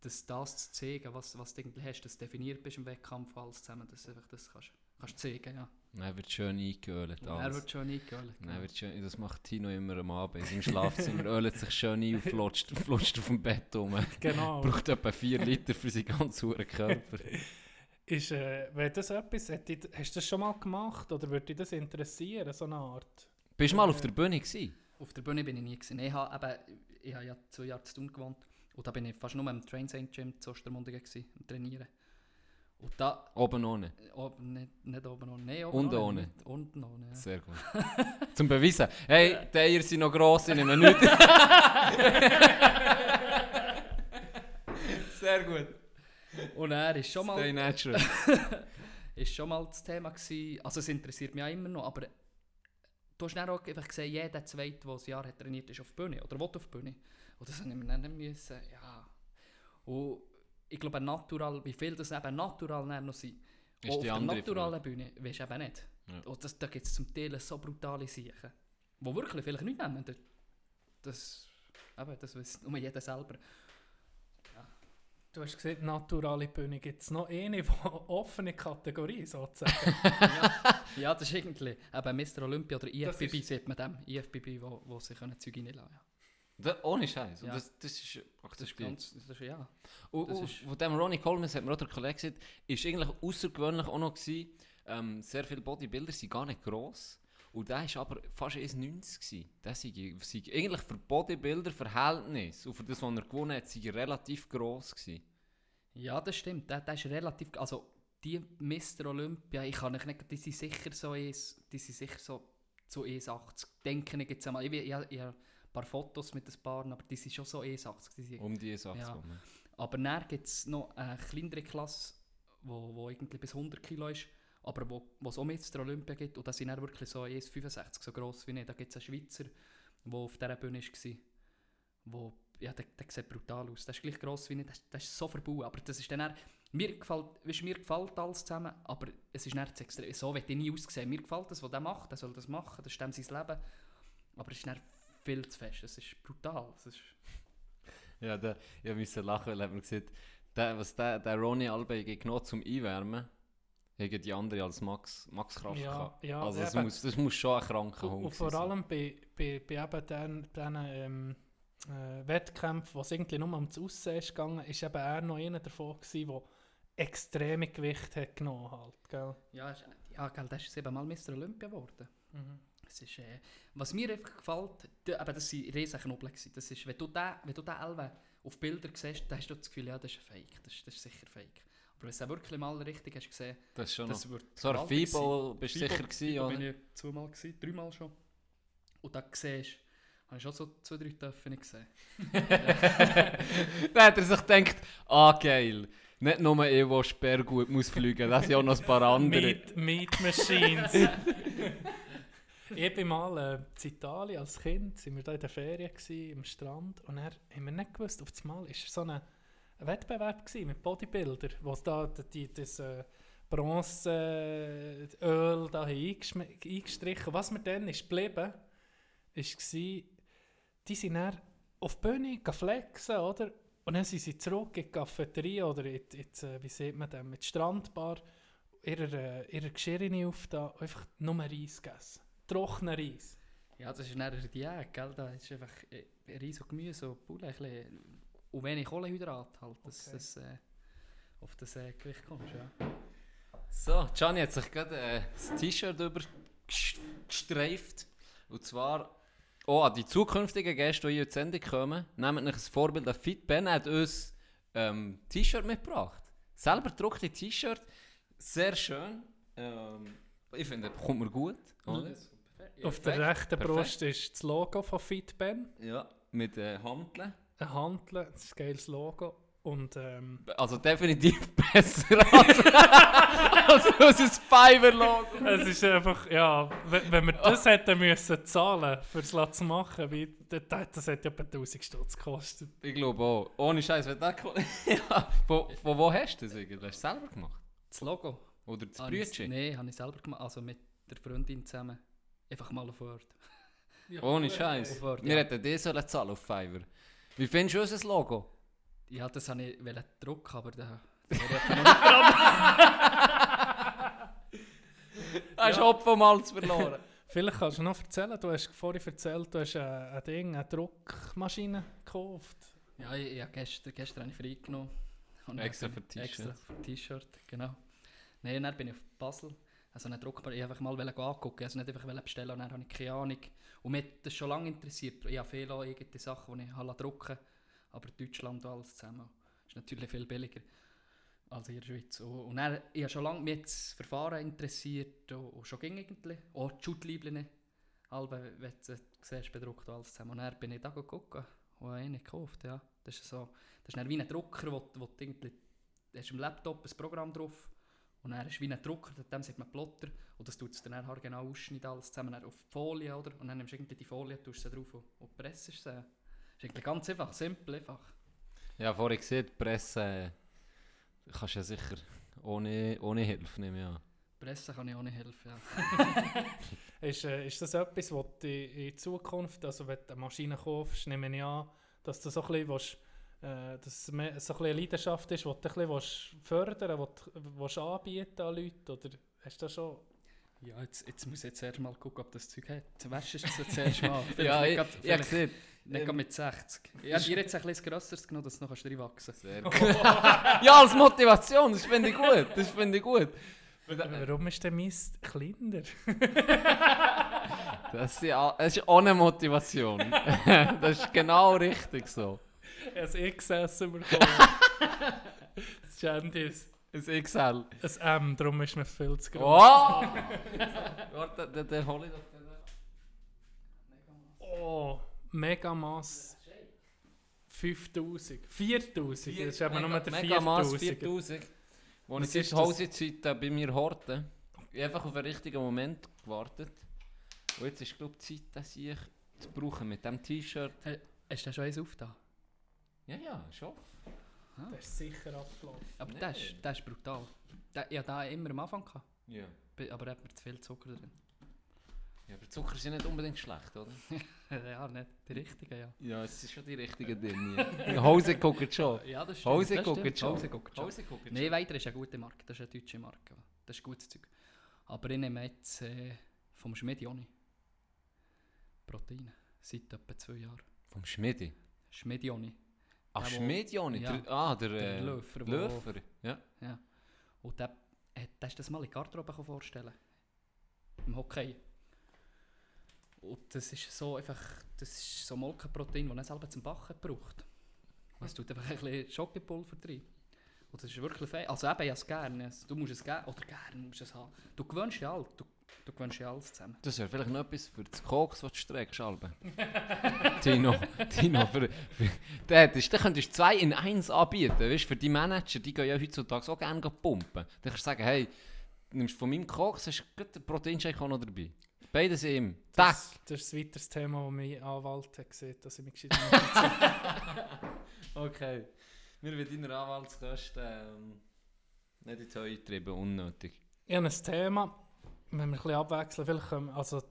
dass das zu zeigen, was, was du eigentlich hast, dass du definiert bist im Wettkampf, alles zusammen, dass du einfach das kannst, kannst zeigen, ja. Dann wird schön eingeölt. Er wird schon eingeholt. Dann wird schön, das macht Tino immer am Abend seinem Schlafzimmer, ölt sich schön ein und flutscht, flutscht auf dem Bett rum. Genau. Braucht etwa 4 Liter für seinen ganzen Körper. Ist, äh, wenn das etwas, dich- hast du das schon mal gemacht oder würde dich das interessieren, so eine Art? Bist du mal auf der Bühne gewesen? Auf der Bühne bin ich nie gewesen. Ich habe, eben, ich habe ja zwei Jahre zu tun gewohnt und da bin ich fast nur im Train St. Gym zu Ostermundigen gewesen, am Trainieren. Und da, Oben ohne. oben, nicht, nicht oben ohne, nein, oben Und ohne. nicht. Unten ohne, ja. Sehr gut. Zum Beweisen. Hey, die Eier sind noch gross, ich nehme nichts. Sehr gut. Und er ist schon Stay mal, natural. ist schon mal das Thema gewesen, also es interessiert mich auch immer noch, aber du hast dann auch einfach gesehen, jeder Zweite, der ein Jahr hat trainiert, ist auf der Bühne oder will auf der Bühne. Und das habe ich mir dann müssen, ja. Und ich glaube, natural, wie viel das eben natural noch sind, Ist auf die der naturalen Bühne weisst du eben nicht. Ja. Und das, da gibt es zum Teil so brutale Sachen, die wirklich vielleicht nicht nehmen. Das- Das, eben, das weiß nur jeder selber. Du hast gesagt, naturale Bühne. Gibt es noch eine offene Kategorie sozusagen? Ja, das ist irgendwie eben Mr. Olympia oder Das IFBB, ist- sieht man dem. IFBB, wo, wo sie können Zeug reinlassen können. Da, ohne Scheiß. Ja. Das, das ist Das ist akzeptiert. ganz, das ist, ja. Und, das und ist- von dem Ronnie Coleman, hat mir auch der Kollege gesagt, ist eigentlich außergewöhnlich auch noch gewesen, ähm, sehr viele Bodybuilder sind gar nicht gross. Und der war aber fast 1,90 gewesen. Der sei, sei eigentlich für Bodybuilder Verhältnis und für das, was er gewonnen hat, sei er relativ gross gewesen. Ja, das stimmt. Der, der ist relativ. Also, die Mr. Olympia, ich kann nicht, die sind sicher so, eins- die sind sicher so zu 1,80. Denke ich jetzt einmal. Ich, ich, ich, habe ein paar Fotos mit ein paar, aber die sind schon so 1,80. Die sind. Um die Sache Ja. zu kommen. Aber dann gibt es noch eine kleinere Klasse, wo, wo irgendwie bis 100 Kilo ist, aber wo wo es auch Mr. Olympia gibt. Und das sind dann wirklich so 1,65, so gross wie ich. Da gibt es einen Schweizer, der auf dieser Bühne war. Ja, der, der sieht brutal aus. Der ist gleich gross wie ich. Der, der ist so verbaut. Aber das ist dann, eher- mir gefällt, weißt, mir gefällt alles zusammen, aber es ist dann zu extrem. So wird ich nie aussehen. Mir gefällt das, was der macht. Der soll das machen. Das ist dem sein Leben. Aber es ist dann viel zu fest. Es ist brutal. Es ist, Ja, der, ich musste lachen, weil mir gesagt, der, was der, der Ronnie Albe genommen zum Einwärmen, haben die andere als Max, Max Kraft Ja, ja, also das eben. muss, das muss schon ein kranker Und, Hund und vor sein, allem bei, bei, bei eben den, den ähm, äh, Wettkämpfen, wo es irgendwie nur um das Aussehen ist gegangen, ist eben er noch einer davon gewesen, der extreme Gewicht hat genommen halt, gell? Ja, ist- ja gell, der ist siebenmal Mr. Olympia geworden. Mhm. Es ist, äh, was mir einfach gefällt, da- aber das waren riesen Knobel. gewesen. Das ist, wenn du den, wenn du den Elwe auf Bilder siehst, dann hast du das Gefühl, ja, das ist ein Fake. Das, ist- das ist sicher Fake. Aber wenn du wirklich mal richtig hast gesehen, Das ist schon das wird So ein. FIBO bist du sicher gewesen, FIBO oder? bin ich zweimal gewesen, dreimal schon. Und da siehst habe ich schon so zwei, drei Töpfe nicht gesehen. Dann hat er sich gedacht, ah geil, nicht nur ich, der sperrgut muss fliegen, das sind auch noch ein paar andere. Meat, Meat Machines. ich bin mal äh, in Italien als Kind, sind wir da in der Ferien gewesen, im Strand und dann haben wir nicht gewusst, auf einmal ist so ein ein Wettbewerb gewesen mit Bodybuilder, wo da die, das äh, Bronzeöl da haben eingeschm- eingestrichen. Was mir dann ist geblieben, ist gsi, die sind dann auf die Bühne flexen, oder? Und dann sind sie zurück in die Cafeteria oder in, äh, wie sieht man das, mit Strandbar, ihrer, äh, ihrer Geschirre auf da, einfach nur Reis gegessen. Trockener Reis. Ja, das ist dann Diät, gell? Da ist einfach äh, Reis und Gemüse und und wenig Kohlenhydrat halt, dass Okay. das, äh, auf das äh, Gewicht kommst, ja. So, Gianni hat sich gerade äh, das T-Shirt übergestreift. Und zwar auch an die zukünftigen Gäste, die hier in die Sendung kommen. Nehmt euch ein Vorbild an Fit Ben, hat uns ähm, T-Shirt mitgebracht. Selber gedruckte T-Shirt. Sehr schön. Ähm, ich finde, kommt mir gut. Oder? auf der rechten perfekt. Brust ist das Logo von FitBen. Ja, mit äh, Hanteln. Ein Handel, das ist ein geiles Logo. Und ähm, Also definitiv besser als, als unser Fiverr-Logo. es ist einfach, ja, wenn, wenn wir das hätten müssen zahlen, für es zu machen, wie, das, das hätte etwa 1000 Stutz gekostet. Ich glaube auch. Ohne Scheiß, wenn das kommt. ja. Von, von wo hast du das eigentlich? Hast du es selber gemacht? Das Logo? Oder das Brütchen? Nein, habe ich selber gemacht, also mit der Freundin zusammen. Einfach mal auf Word. Ohne Scheiß. Word, Wir ja. hätten die sollen zahlen auf Fiverr. Wie findest du unser Logo? Ja, das habe ich wollte drucken, aber noch nicht Hast du Hopf vom Hals verloren? Vielleicht kannst du noch erzählen, du hast vorhin erzählt, du hast ein Ding, eine Druckmaschine gekauft. Ja, ich, ich, hab gestern, gestern habe ich freigenommen. Und Extra für T-Shirt. Extra für T-Shirt, genau. Nein, dann bin ich auf Basel. Also eine Druckbar, ich einfach mal angucken, also nicht einfach bestellen und dann habe ich keine Ahnung. Und mich hat das schon lange interessiert. Ich habe viele irgendwelche Sachen, die ich habe drucken lassen. Aber Deutschland alles zusammen ist natürlich viel billiger als in der Schweiz. Und, dann, ich habe schon lange mich das Verfahren interessiert und, schon ging irgendwie. Auch die Schutliebeln, alle, wenn du sie siehst, bedruckt alles zusammen. Und dann bin ich da gucken und habe eine gekauft, ja. Das ist so, das ist wie ein Drucker, wo, wo du irgendwie, hast im Laptop ein Programm drauf und dann ist wie ein Drucker, dem sagt man Plotter und das tut es dann nachher genau ausschneiden, alles zusammen auf die Folie, oder? Und dann nimmst du irgendwie die Folie, tust sie drauf und, und presst sie. Das ist eigentlich ganz einfach, simpel einfach. Ja, vorhin gesehen, Presse äh, kannst du ja sicher ohne, ohne Hilfe nehmen. Ja. Pressen kann ich auch nicht helfen, ja. Ist, äh, ist das etwas, was du in Zukunft, also wenn du eine Maschine kaufst, nehme ich an, dass du so ein bisschen, willst, äh, dass es mehr, so ein bisschen eine Leidenschaft ist, die du ein bisschen willst fördern willst, die du willst anbieten an Leute, oder hast du das schon... Ja, jetzt, jetzt muss ich jetzt erst mal gucken, ob das Zeug hat. Wäschst du es jetzt erst mal? ja, ich, grad- ich gesehen. Nicht gerade mit 60. Ich habe dir jetzt ein bisschen grösseres genommen, dass du noch reinwachsen kannst. Sehr gut. ja, als Motivation, das finde ich gut. Das finde ich gut. Warum ist der Mist kleiner? Das ist, das ist eine Motivation. das ist genau richtig so. ein XS bekommen. das ist Ein XL. ein M, darum ist mir viel zu groß. Oh! Warte, den, den hol ich doch. Oh, Megamass 5000. 4000, das ist eben nur der Megamass 4000. 4000. Wo ich Was ist das? Hausezeit äh, bei mir horte. Ich habe einfach auf den richtigen Moment gewartet. Und jetzt ist glaube ich die Zeit, dass ich zu brauchen mit diesem T-Shirt. Hast du schon eins aufgetan? Ja, ja, schon. Das ist sicher abgelaufen. Aber Nee. das, ist, das ist brutal. Da, ich hatte da immer am Anfang, gehabt, Ja. Be- aber hat mir zu viel Zucker drin. ja. Aber Zucker sind nicht unbedingt schlecht, oder? ja, nicht die richtigen, ja. Ja, es ist schon die richtigen Dinge. Hose guckt schon. Ja, das Hause das gucken stimmt. schon. Hause gucken schon. Hose guckt Nein, weiter ist eine gute Marke, das ist eine deutsche Marke. das ist gutes Zeug. Aber ich nehme jetzt äh, vom Schmidi auch nicht. Proteine. Seit etwa zwei Jahren. Vom auch nicht. Ach, auch nicht. Ja. Der, ah, der, Der Löfer, Löfer. Ja. Und der, der ist das mal in Garderobe vorstellen. Im Hockey. Und das ist so einfach, das ist so Molkenprotein, das er selber zum Backen braucht. Es tut einfach ein bisschen Schokopulver drin. Und das ist wirklich fein. Also eben, ich es gerne. Du musst es gerne, oder gerne musst du es haben. Du gewöhnst ja alles, du, du gewöhnst ja alles zusammen. Das wäre vielleicht noch etwas für das Koks, was du streckst, Alben. Tino, Tino, für, für, der, das, dann könntest du zwei in eins anbieten. Weißt, für die Manager, die gehen ja heutzutage auch gerne pumpen. Dann kannst du sagen, hey, nimmst von meinem Koks, hast du den Proteinshake auch noch dabei. Beides im. Tack! Das, das ist ein weiteres Thema, das mein Anwalt hat gesehen dass ich mich gescheit Okay. Wir werden deine Anwaltskosten ähm, nicht ins Heu treiben, unnötig. Ich habe ein Thema, wenn wir ein bisschen abwechseln, vielleicht können, also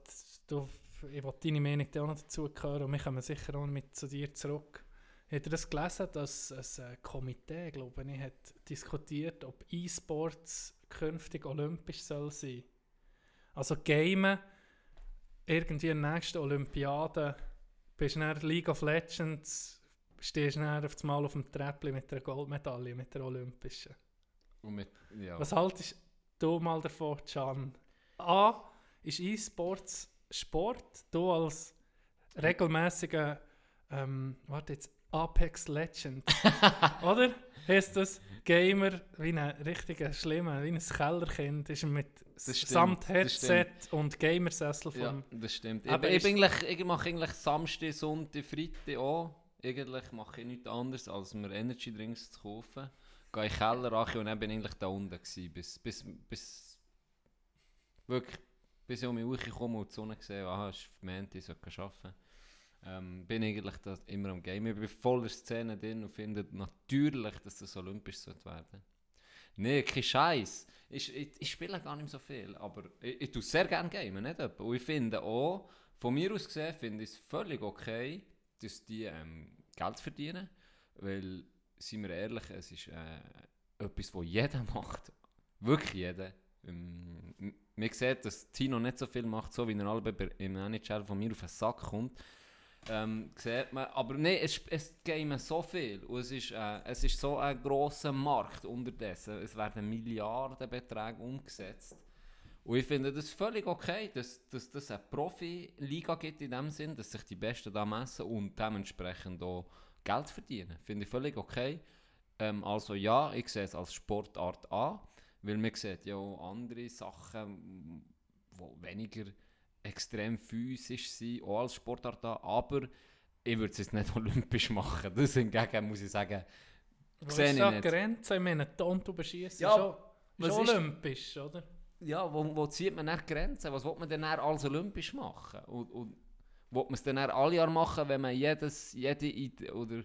du, ich will deine Meinung auch noch dazu hören und wir kommen sicher auch mit zu dir zurück. Habt ihr das gelesen, dass ein Komitee, glaube ich, hat diskutiert, ob E-Sports künftig olympisch soll sein? Also Gamen, irgendwie in der nächsten Olympiade, bist du dann League of Legends, stehst du dann auf das Mal auf dem Treppli mit der Goldmedaille, mit der olympischen. Und mit, ja. Was haltest du mal davon, Can? A. Ist E-Sports Sport? Du als regelmäßiger, ähm, warte jetzt, Apex Legend, oder? Heißt das Gamer wie ein richtiger Schlimmer, wie ein Kellerkind, ist mit stimmt, samt Headset und Gamersessel Ja, vom... das stimmt. Aber ich, ich, ich mache eigentlich Samstag, Sonntag, Freitag auch. Eigentlich mache ich nichts anderes, als mir Energy Drinks zu kaufen. Gehe in den Keller und dann bin ich eigentlich da unten gewesen, bis, bis, bis wirklich, bis ich um mich hochkomme und die Sonne sehe, aha, es ist Montag, ich sollte arbeiten. Ähm, bin ich eigentlich da immer am Game. Ich bin voll in der Szene drin und finde natürlich, dass das olympisch sollte werden. Nee, kein Scheiß. Ich, ich, ich spiele gar nicht so viel, aber ich, ich tue sehr gerne gamen, nicht. Und ich finde auch, von mir aus gesehen, finde ich es völlig okay, dass die ähm, Geld verdienen, weil, seien wir ehrlich, es ist äh, etwas, was jeder macht. Wirklich jeder. Ähm, man sieht, dass Tino nicht so viel macht, so wie er alle im NHL von mir auf den Sack kommt. Ähm, sieht man, aber nein, es, es gamen so viel und es ist, äh, es ist so ein grosser Markt unterdessen. Es werden Milliardenbeträge umgesetzt. Und ich finde das völlig okay, dass, dass das eine Profi-Liga gibt in dem Sinn, dass sich die Besten da messen und dementsprechend auch Geld verdienen. Finde ich völlig okay. Ähm, also ja, ich sehe es als Sportart an, weil man sieht ja auch andere Sachen, die weniger extrem physisch sind, auch als Sportart an, aber ich würde es jetzt nicht olympisch machen. Das hingegen muss ich sagen, Wo sehe ist ich nicht. die Grenze? Ich meine, Tonto beschießen Ja, schon, was schon ist- olympisch, oder? ja, wo, wo zieht man nach Grenzen? Was will man denn als olympisch machen? Und, und will man es dann alle Jahre machen, wenn man jedes, jede Ide- oder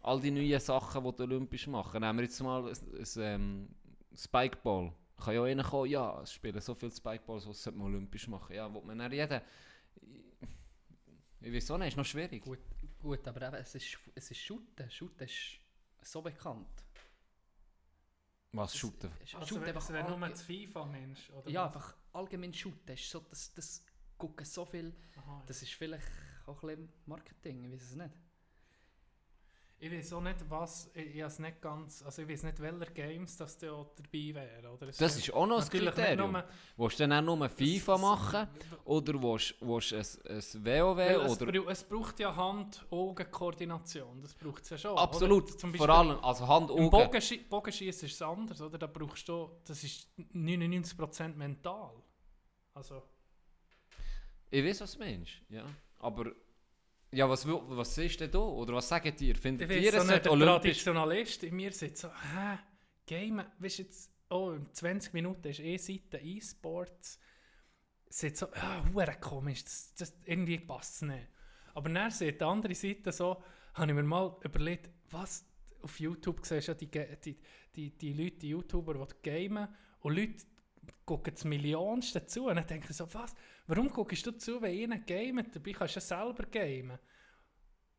all die neuen Sachen will olympisch machen? Nehmen wir jetzt mal ein, ein, ähm, Spikeball. Kann ja einer kommen, ja, es spielen so viele Spikeballs, was sollte man olympisch machen? Ja, will man dann jeden... Ich weiß auch nicht, ist noch schwierig. Gut, gut aber eben, es ist, es ist Shooten. Shooten ist so bekannt. Was shooten? es- Also Shooten wenn einfach wäre nur das FIFA-Mensch, oder? Ja, was? einfach allgemein Shooten. Ist so, das, das gucken so viel. Aha, Das ist vielleicht auch ein bisschen Marketing, ich weiß es nicht. Ich weiß auch nicht, was, ich, ich weiß nicht ganz, also ich weiß nicht, welche Games das da dabei wären, oder? Es Das wäre ist auch noch ein Kriterium. Willst du dann auch nur FIFA machen? Oder willst du ein, ein WoW? Es, Oder brau- es braucht ja Hand-Augen-Koordination, das braucht es ja schon. Absolut, vor allem, also Hand, Im Augen. Bogenschie Bogenschießen ist es anders, oder? Da brauchst du, das ist 99% mental. Also, Ich weiß, was du meinst, ja. Aber, ja, was, was siehst du denn da? Oder was sagt ihr? ich Findet weiß ihr, so es nicht, der olympisch... Traditionalist in mir sitzt so, hä, Game, weißt du jetzt, oh, in 20 Minuten ist eh Seite E-Sports, sieht so, ja, hure komisch, das, das, irgendwie passt es nicht. Aber dann sieht die andere Seite so, habe ich mir mal überlegt, was, auf YouTube siehst du ja die, die, die, die Leute, die YouTuber, die gamen, und Leute gucken das Millionste zu, und dann denke ich so, was, warum guckst du zu, wenn einer gamet, dabei kannst du ja selber gamen.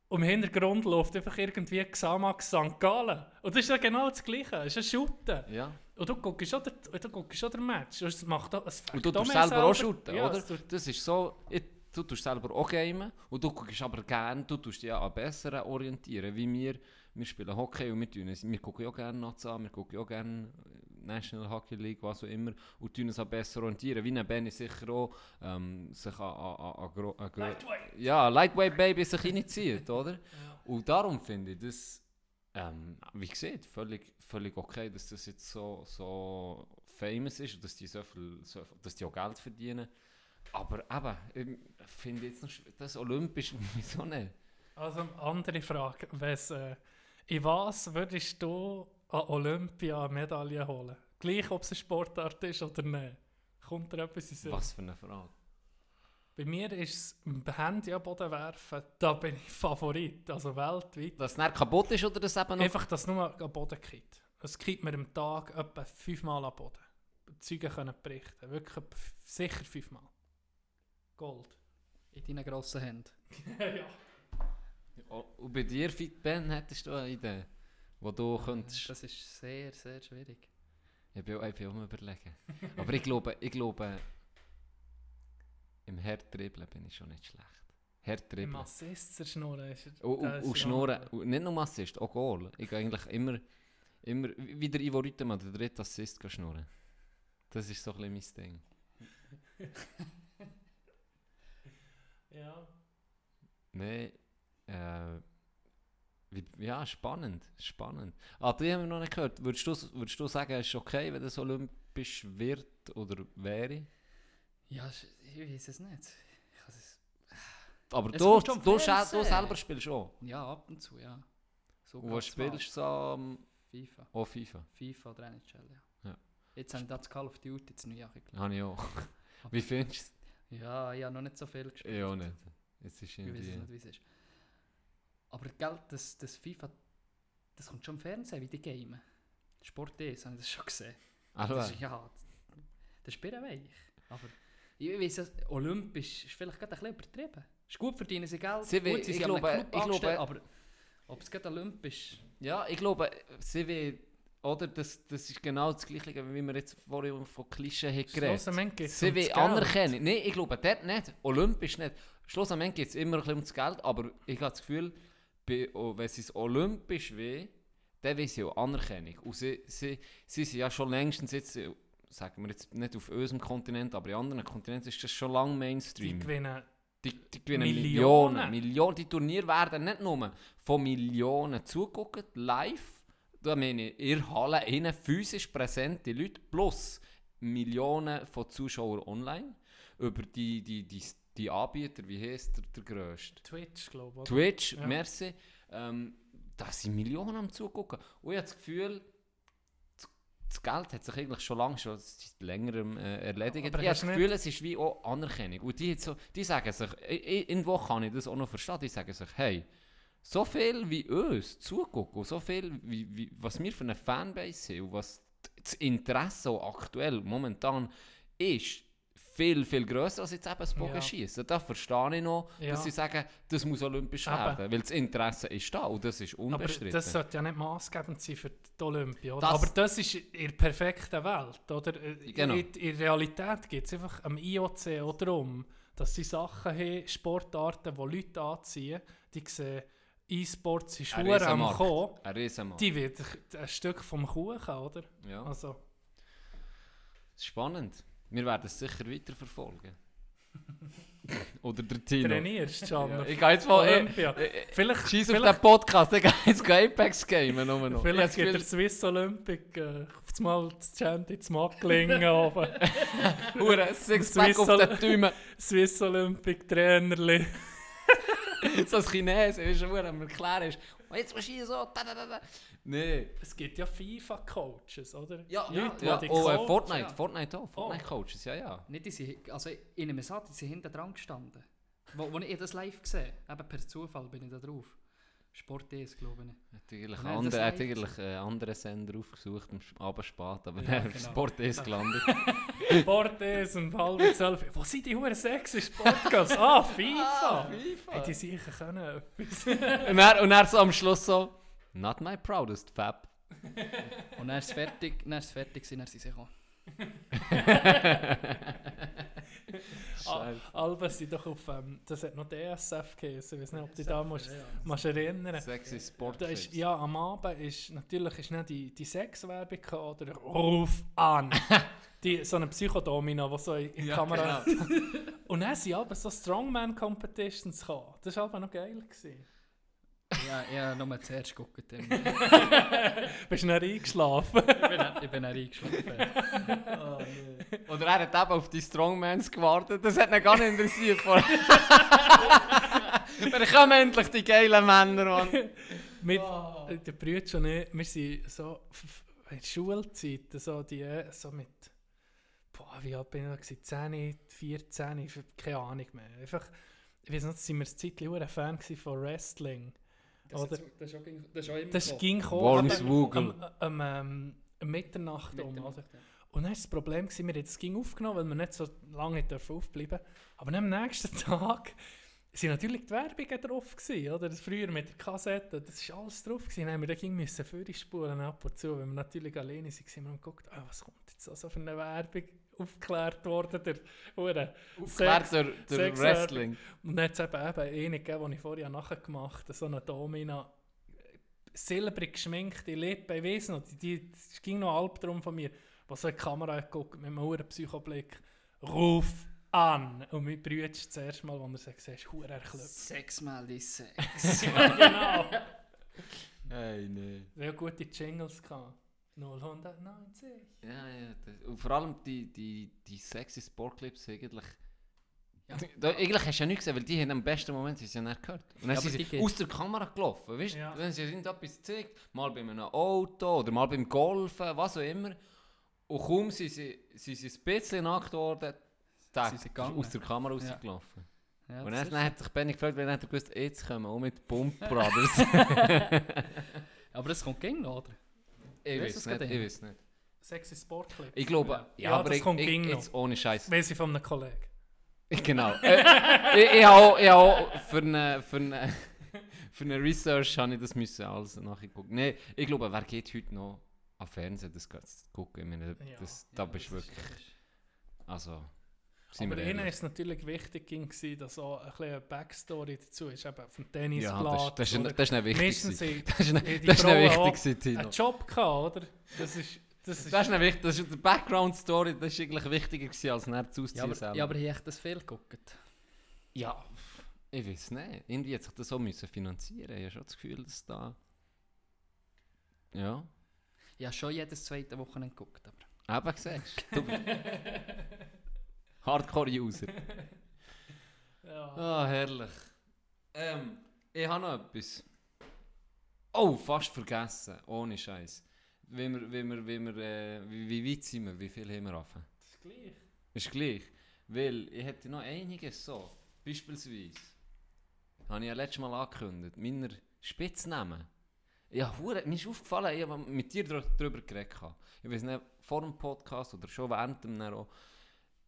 Und im Hintergrund läuft einfach irgendwie Xamax St. Gallen. Und das ist ja genau das Gleiche. Es ist ein Shooten. Ja, Und du guckst auch den, du guckst auch den Match. Und Es macht auch, es Und du tust mehr selber auch shooten, Ja, oder? Das ist so, ich, du tust selber auch gamen und du guckst aber gerne, du tust dich ja an Besseren orientieren, wie wir, wir spielen Hockey und wir, tun wir gucken auch gerne Nats an, wir gucken auch gerne National Hockey League, was auch immer, und tun uns an besser orientieren, wie ein Benny sicher auch ähm, sich an, an, an, an, gro- ja, Lightweight Baby sich reinzieht, oder? Und darum finde ich das, ähm, wie gesagt, völlig, völlig okay, dass das jetzt so, so famous ist und dass die, so viel, so, dass die auch Geld verdienen. Aber eben, ich finde jetzt noch, das Olympisch, wieso nicht? Also, andere Frage. Äh, in was würdest du an Olympia eine Medaille holen? Gleich, ob es eine Sportart ist oder nicht. Kommt dir etwas in Sinn? Was für eine Frage. Bei mir ist es im Handy am Boden werfen, da bin ich Favorit, also weltweit. Dass es nicht kaputt ist oder das eben noch... Einfach, dass es nur am Boden geht. Es geht mir am Tag etwa fünfmal am Boden. Die Zeugen können berichten. Wirklich sicher fünfmal. Gold. In deinen grossen Händen. ja. Oh, Und bei dir, Fit Ben, hättest du eine Idee, wo du könntest... Das ist sehr, sehr schwierig. Ich bin ich bin auch am überlegen. Aber ich glaube, ich glaube, im Herdribbeln bin ich schon nicht schlecht. Im Herdribbeln. Assist zerschnurren ist Und, und, und ja- schnurren. Und nicht nur Assist, auch Goal. Ich gehe eigentlich immer, immer wie der Ivo Rüttemann, der dritte Assist, schnurren. Das ist so ein bisschen mein Ding. Ja. Nein, äh, ja, spannend, spannend. Ah, die haben wir noch nicht gehört. Würdest du, würdest du sagen, es ist okay, wenn das olympisch wird oder wäre? Ja, ich weiß es nicht. Ich es, Aber Es du, du, du selber spielst auch. ja, ab und zu, ja. So was spielst du so am FIFA. oh, FIFA? FIFA oder NHL, ja. Ja. Jetzt haben wir das Call of Duty jetzt neu angeguckt. Habe ich auch. Wie findest Ja, ich habe noch nicht so viel du gespielt. es? Ja, nicht. Es ist Ich weiß nicht, wie es ist. Aber gell, das, das FIFA, das kommt schon im Fernsehen, wie die Game. Sport ist, habe ich das schon gesehen. Also, Das ist, ja, das ist birrenweich. Aber ich weiß, olympisch ist vielleicht gerade ein bisschen übertrieben. Ist gut, verdienen sie Geld, Sie will- gut, sie ich glaube- ich glaube- aber ob es gerade olympisch Ja, ich glaube, sie will... Oder das, das ist genau das Gleiche, wie wir jetzt vorhin von Klischee haben geredet Sie will Geld. Anerkennung. Nein, ich glaube, dort nicht. Olympisch nicht. Schlussendlich geht es immer ein bisschen ums Geld, aber ich habe das Gefühl, wenn sie es olympisch will, dann will sie auch Anerkennung. Und sie, sie, sie sind ja schon längstens jetzt, äh, sagen wir jetzt nicht auf unserem Kontinent, aber in anderen Kontinenten ist das schon lange Die Mainstream. gewinnen. Die, die gewinnen Millionen. Millionen. Millionen. Die Turniere werden nicht nur von Millionen zugeguckt, live. Da meine ich, der Halle innen physisch präsente Leute plus Millionen von Zuschauern online. Über die, die, die, die Anbieter, wie heißt der, der grösste? Twitch, glaube ich. Twitch, Ja. merci. Ähm, da sind Millionen am Zugucken. Und ich habe das Gefühl, das- Geld hat sich eigentlich schon lange, schon seit längerem äh, erledigt. Aber ich habe das Gefühl, es ist wie auch Anerkennung. Und die, so, die sagen sich, i- i- irgendwo kann ich das auch noch verstehen, die sagen sich, hey, so viel wie uns zugucken und so viel, wie, wie, was wir für eine Fanbase sind und was das Interesse auch aktuell momentan ist, viel, viel grösser als jetzt eben das Bogenschießen. Da verstehe ich noch, Ja. dass sie sagen, das muss olympisch Eben. werden, weil das Interesse ist da und das ist Aber unbestritten. das sollte ja nicht maßgebend sein für die Olympia. Oder? Das- Aber das ist in der perfekten Welt. Oder? Äh, Genau. In, in der Realität geht es einfach am IOC auch darum, dass sie Sachen haben, Sportarten, die Leute anziehen, die sehen, E-Sports ist am. Kommen. Die wird ein Stück vom Kuchen, oder? Ja. Also, Spannend. Wir werden es sicher weiterverfolgen. Oder der Tino. trainierst schon. ich gehe jetzt mal... Äh, Olympia. äh, Vielleicht, Scheiß auf vielleicht, den Podcast, ich gehe jetzt Apex gamen. Nur noch. vielleicht Ich geht der Swiss Olympic äh, auf einmal das Chanty zum Macklingen oben. Hure Sixpack auf den Däumen. Swiss Olympic Trainerli. so ein Chinesen, weißt du, mir erklären ist, oh, jetzt musst du hier so, da, da, da, da. Nee. Es gibt ja FIFA-Coaches, oder? Ja, Leute, ja. die Oh, äh. Fortnite, ja. Fortnite auch, Fortnite Oh. Coaches, ja, ja. Nicht, die sind, also in einem Satz, die sind hinten dran gestanden. Wo, wo ich das live gesehen eben per Zufall bin ich da drauf. Sport ist, glaube ich. Hat eigentlich Nein, andere, das hat eigentlich einen anderen Sender aufgesucht, am Abend spät, aber Ja, ja, genau. Sport ist gelandet. Sport ist und halb zwölf. Wo sind die Huren sexy Sportgirls? Ah, FIFA! Hey, die sicher können und, er, und er so am Schluss so, not my proudest Fab. Und dann ist fertig, dann ist fertig, dann sind sie gekommen. Al- Alben sind doch auf, ähm, das hat noch DSF geheißen, ich weiß nicht, ob du dich da musst, musst erinnern. Sexy Sport. Da ist, ja, am Abend ist natürlich ist nicht die, die Sexwerbung gehabt, oder Ruf an. die, so eine Psychodomino, die so in die Ja, Kamera... Und dann sind aber so Strongman-Competitions gekommen. Das war aber noch geil. Gewesen. Ja, ich habe nur zuerst geguckt. Ich Bist du dann eingeschlafen? bin, ich bin dann eingeschlafen. Oder er hat eben auf die Strongmans gewartet. Das hat ihn gar nicht interessiert. Wir kommen endlich die geilen Männer, Mann. Mit, äh, Der Brüder und ich, wir sind so in der Schulzeit, so, die, so mit, boah, wie alt bin ich da gewesen? 10, 14, ich hab keine Ahnung mehr. Einfach, ich weiß nicht, sind wir ein Zeitchen ein Fan von Wrestling. Oder- das, ist auch, das ist auch immer Das so. ging Worms aber Wugel. am, am, ähm, am Mitternacht um, Mitternacht, oder? ja. Und dann war das Problem, gewesen, wir haben das ging aufgenommen, weil wir nicht so lange aufbleiben Aber dann am nächsten Tag sind natürlich die Werbungen drauf gewesen, oder? Das früher mit der Kassette, das war alles drauf gewesen. Dann haben wir dann ging müssen Vorspulen ab und zu, wenn wir natürlich alleine waren, haben wir dann geguckt, ah, was kommt jetzt also für eine Werbung aufgeklärt worden, der Hure Aufgeklärt Sex- durch, durch Wrestling. und dann hat es eben, eben eine gegeben, die ich vorher nachgemacht habe, so eine Domina, silbrig geschminkte Lippen, ich weiss noch, die, die, es ging noch ein Albtraum von mir, was so in die Kamera geguckt mit einem hohen Psychoblick, ruf an! Und mein Bruder das erste Mal, als er gesagt hat, hure erklopft. Sechsmal die Sex. genau! Hey, nee. Sehr gute Jingles gehabt. 090. Ja, ja. Das, und vor allem die, die, die sexy Sportclips eigentlich. Ja. Da, eigentlich hast du ja nichts gesehen, weil die haben am besten Moment sie ja nicht gehört. Und dann Ja, sind sie aus der Kamera gelaufen. Weißt du, Ja. wenn sie irgendetwas zeigt, mal bei einem Auto oder mal beim Golfen, was auch immer. Und kaum sind sie, sind sie ein bisschen nackt worden, zack, Sind sie gegangen. aus der Kamera Ja. rausgelaufen. Ja, Und das dann, dann hat sich Benny gefragt, wenn er gewusst jetzt kommen wir auch mit Pump Brothers. aber es kommt gegen oder? Ich weiß nicht, gerade? ich weiß nicht. Sexy Sportclip. Ich glaube, ja, Ja, aber das ich, kommt ich, noch. jetzt ohne Scheiß. Weiss ich von einem Kollegen. Genau. äh, ich, ich habe auch, ich habe auch für eine, für eine, für eine Research habe ich das müssen alles nachgucken. Nein, ich glaube, wer geht heute noch am Fernsehen das geht zu gucken? Ich meine, Ja. das, da bist du wirklich, also, sind Aber ihnen ist es natürlich wichtig, gewesen, dass auch ein bisschen eine Backstory dazu ist, eben vom Ja, Tennisplatz. das, das, das ist nicht wichtig. Das ist nicht, wichtig, einen Job gehabt, oder? Das ist... Das ist, Das ist nicht wichtig. Das ist die Background-Story, das ist eigentlich wichtiger gewesen, als nachher zu Ja, ausziehen aber, selber. ja, aber ich habe das viel geguckt. Ja, ich weiß nicht. Irgendwie hat sich das so müssen finanzieren. Ich habe schon das Gefühl, dass da... Ja. Ich habe schon jedes zweite Wochenende geguckt. Aber Eben siehst du. Hardcore-User. ja. Ah, herrlich. Ähm, ich habe noch etwas. Oh, fast vergessen. Ohne Scheiß. Wie, wir, wie, wir, wie, wir, äh, wie, wie weit sind wir? Wie viel haben wir offen? Das ist gleich. Ist gleich. Weil ich hätte noch einiges so. Beispielsweise habe ich ja letztes Mal angekündigt, meiner Spitznamen. Ja, hure, mir ist aufgefallen, ich habe mit dir darüber geredet. Ich weiß nicht, vor dem Podcast oder schon während dem dann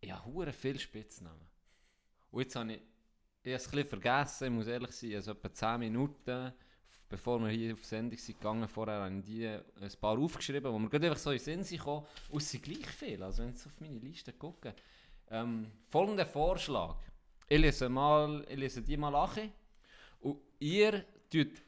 Ich habe hure viele Spitznamen. Und jetzt habe ich, ich habe es vergessen, ich muss ehrlich sein, also etwa 10 Minuten, bevor wir hier auf Sendung sind gegangen, vorher habe ich die ein paar aufgeschrieben, wo mir gerade einfach so in den Sinn sind gekommen. Und es sind gleich viel, also wenn Sie auf meine Liste gucken. Ähm, folgender Vorschlag. Ich lese, mal, ich lese die mal an. Und ihr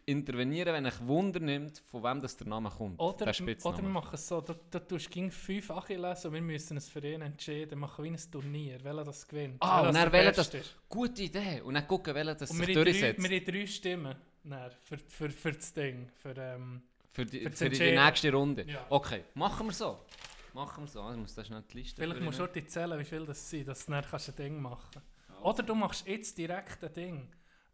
intervenieren, wenn euch Wunder nimmt, von wem das der Name kommt. Oder, oder wir machen es so, du, du tust gegen fünf Achilles und wir müssen es für ihn entscheiden, machen wie ein Turnier, welcher das gewinnt. Ah, welcher und dann welcher Beste das- ist. Gute Idee. Und dann gucken, welcher das Und sich wir haben, drei, durchsetzt. wir haben drei Stimmen dann, für, für, für das Ding. Für, ähm, Für die, Für für das die nächste Runde. Ja. Okay, machen wir so. Machen wir so. Also, Ich muss da schnell die Liste vielleicht musst du dir zählen, wie viel das sind, dass du dann kannst ein Ding machen kannst. Oder du machst jetzt direkt ein Ding.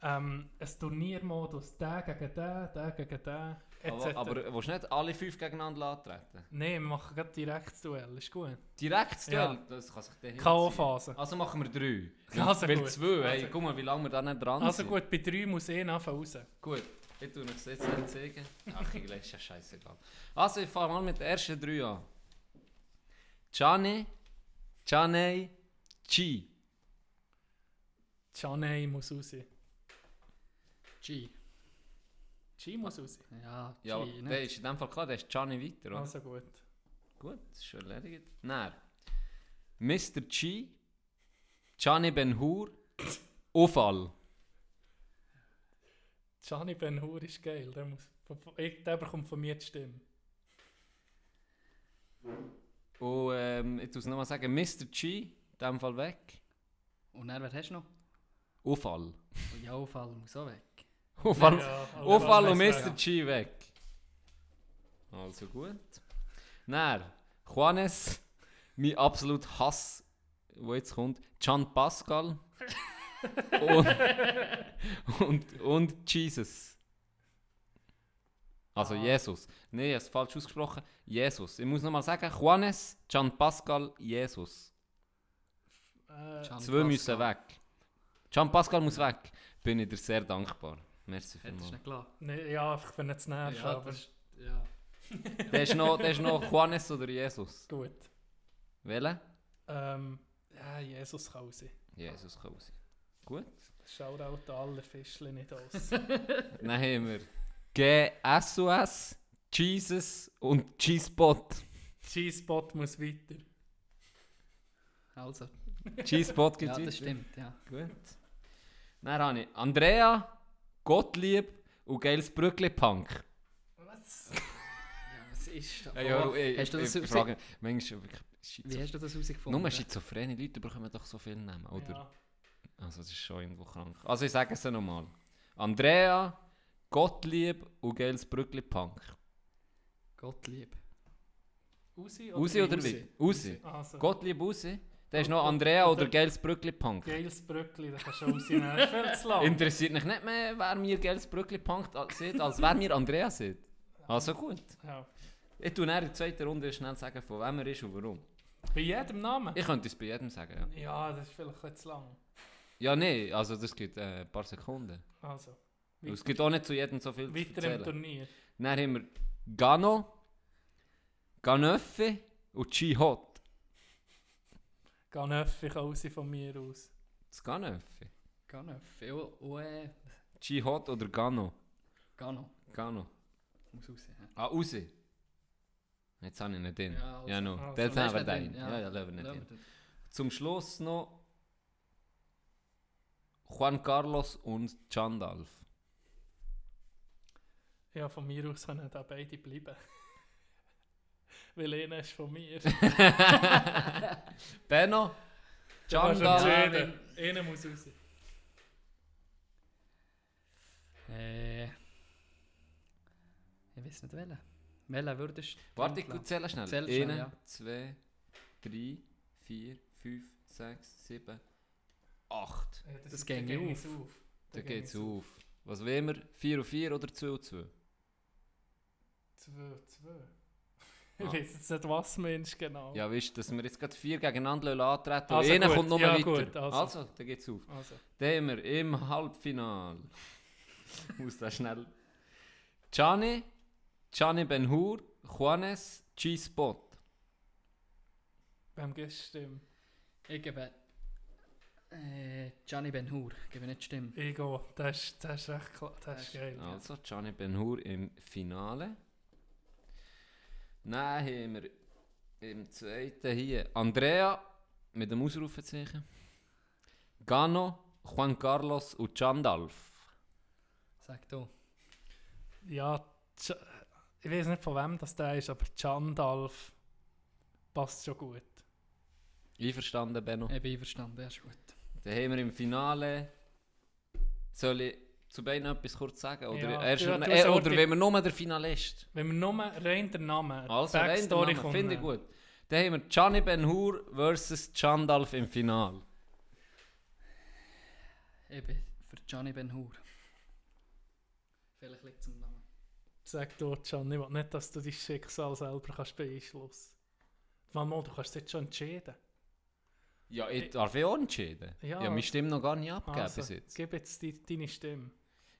Ähm, ein Turniermodus, der gegen den, der gegen den, etc. Aber, aber willst du nicht alle fünf gegeneinander antreten? Nein, wir machen gerade direkt das Duell, ist gut. Direkt Duell? Ja. Das kann sich der K.O.-Phase. Also machen wir drei. Also Weil gut. zwei, hey, Also- guck mal, wie lange wir da nicht dran Also sind. gut, bei drei muss ich anfangen raus. Gut, ich tue euch das jetzt nicht zeigen. Ach, ich ist ja scheißegal. Also, ich fange mal mit den ersten drei an. Gianni, Gianni, G. Chaney muss raus. G. G muss raus. Ja, Ja, G, der nicht? ist in dem Fall klar, der ist Gianni weiter, oder? Also gut. Gut, ist schon erledigt. Dann, Mr. G, Gianni Ben Hur, Ufall. Gianni Ben Hur ist geil. Der, muss, der bekommt von mir die Stimme. Und ähm, ich muss nochmal sagen, Mr. G, in dem Fall weg. Und dann, wer hast du noch? Ufall. Ja, Fall muss auch weg. Ufall, Ja, heisst Mr. G weg. Also gut. Dann, Juanes, mein absolut Hass, wo jetzt kommt, Gian Pascal und, und, und Jesus. Also Ah. Jesus. Nein, ich habe es falsch ausgesprochen. Jesus. Ich muss nochmal sagen, Juanes, Gian Pascal, Jesus. Äh, Zwei müssen Pascal. weg. Gian Pascal muss weg. Bin ich dir sehr dankbar. Merci Hättest du vielmals. nicht klar. nee, ja, einfach wenn es nervt, Ja, aber das ja. Der ist noch, der ist noch Juanes oder Jesus? gut. Welcher? Ähm, ja, Jesus kann raus. Jesus kann raus. Gut. Shoutout an alle Fischchen nicht aus. Dann haben wir GSOS, Jesus und G-Spot. G-Spot muss weiter. Also, G-Spot gibt ja, es das stimmt, ja. Gut. Dann habe ich Andrea, Gottlieb und Geiles Brückli Punk. Was? Ja, was ist da? Ja, ja, Oh, ich, hast du das ich, ich frage, manchmal Wie hast du das herausgefunden? Nur schizophrene Leute bekommen doch so viel Namen, oder? Ja. Also das ist schon irgendwo krank. Also ich sage es nochmal. Andrea, Gottlieb und Geiles Brückli Punk. Gottlieb. Usi Usi oder Usi? wie? Usi. Also, Gottlieb Usi. Der ist noch Andrea Gott- oder Geiles Brückli Punk. geiles Brückli, da kannst du. Das ist viel zu lang. Interessiert mich nicht mehr, wer mir Geiles Brückli Punk sieht, als wer mir Andrea sieht. Also gut. Ja. Ich tue in der zweiten Runde schnell sagen, von wem er ist und warum. Bei jedem Namen? Ich könnte es bei jedem sagen, ja. Ja, das ist vielleicht ein zu lang. Ja, nee, also das gibt äh, ein paar Sekunden. Also, Es gibt auch nicht zu jedem so viel zu weiter im erzählen. Turnier. Dann haben wir Gano, Ganöffe und G-Hot. Ganöffi kann raus von mir aus. Das Ganöffe. Ganöffe. Und, und äh, G-Hot oder Gano? Gano. Gano. Muss raus. Ja. Ah, raus. Jetzt habe ich nicht drin. Ja, also- Ja, no. also- Das Lass haben wir nicht drin. drin, Ja, ja, lassen wir nicht drin. Zum Schluss noch Juan Carlos und Chandalf. Ja, von mir aus können da beide bleiben. Weil einer ist von mir. Benno, entscheiden. Einer muss raus. Äh, ich weiß nicht welchen. Welchen würdest du Warte, ich zähle schnell. Zähl schnell, 1, ja. 2, 3, 4, 5, 6, 7, 8. Ja, Das ginge ging auf. auf. Da ging geht's auf. Was wollen wir? 4 und 4 oder 2 und 2? 2, 2. Ich weiß jetzt nicht, was Mensch genau. Ja, weißt du, dass wir jetzt gerade 4 gegeneinander antreten und Also einer gut, kommt noch ja, weiter. gut, also. also. da geht's auf. Also, Dann haben wir im Halbfinal. Ich muss da schnell. Gianni, Gianni Ben Hur, Juanes, G-Spot. wem gibst du Stimme? Ich gebe äh, Gianni Ben Hur. Gebe nicht Stimme. Ich gehe. Das ist, das ist recht klar. Das ist geil. Also Gianni Ben Hur im Finale. Dann haben wir im zweiten hier Andrea mit dem Ausrufezeichen. Gano, Juan Carlos und Chandalf. Sag du. Ja, Ch- ich weiß nicht von wem das der ist, aber Chandalf passt schon gut. Einverstanden, Benno? Ich bin einverstanden, das ist gut. Dann haben wir im Finale. Soll ich zu beiden etwas kurz sagen? Oder, Ja, erst, ja, äh, oder wenn wir nur der Finalist? Wenn wir nur rein den Namen, Also, rein der Backstory Name, kommt, finde ich gut. Dann haben wir Gianni Ben Hur versus Chandalf im Finale. Ich bin für Gianni Ben Hur. Vielleicht liegt es am Namen. Sag du, Can, ich will nicht, dass du dein Schicksal selber kannst beeinflussen kannst. Mal, du kannst jetzt schon entscheiden. Ja, ich darf ich auch entscheiden. Ja. Ja, meine Stimme noch gar nicht abgegeben Also, bis jetzt. gib jetzt die, deine Stimme.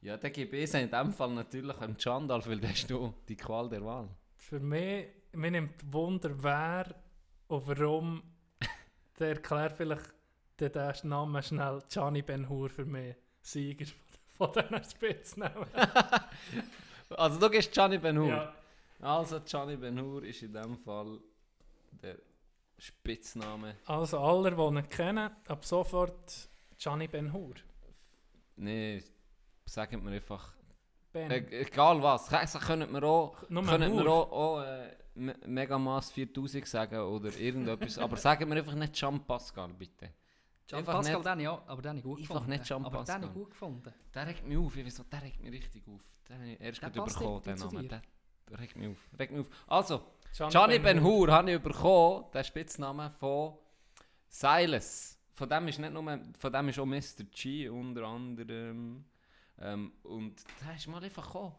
Ja, ich es in dem Fall natürlich an Chandalf, weil der du die Qual der Wahl. Für mich, mir nimmt Wunder, wer und warum, der erklärt vielleicht den, Namen schnell Gianni Ben Hur für mich. Sieger von, von diesen Spitznamen. Also du gehst Gianni Ben-Hur. Ja. Also Gianni Ben-Hur ist in dem Fall der Spitzname. Also alle, die ihn kennen, ab sofort Gianni Ben-Hur. Nee, sagen wir einfach. Ben. Äh, egal was. Also können wir auch, Nur können wir Hur. auch, auch äh, Me- Megamas 4000 sagen oder irgendetwas. aber sagen wir einfach nicht Jean Pascal, bitte. Jean Einfach Pascal, nicht- den ich auch, aber den habe ich gut Einfach gefunden. nicht Jean aber den habe ich gut gefunden. Der regt mich auf. Ich weiss, noch, der regt mich richtig auf. Den habe ich erst Der gut bekommen, den Namen. Der, regt mich auf. Regt mich auf. Also, Gianni Gianni Ben-Hur. Ben-Hur habe ich bekommen, den Spitznamen von Silas. Von dem ist nicht nur, von dem ist auch Mr. G unter anderem. Ähm, und der ist mal einfach gekommen.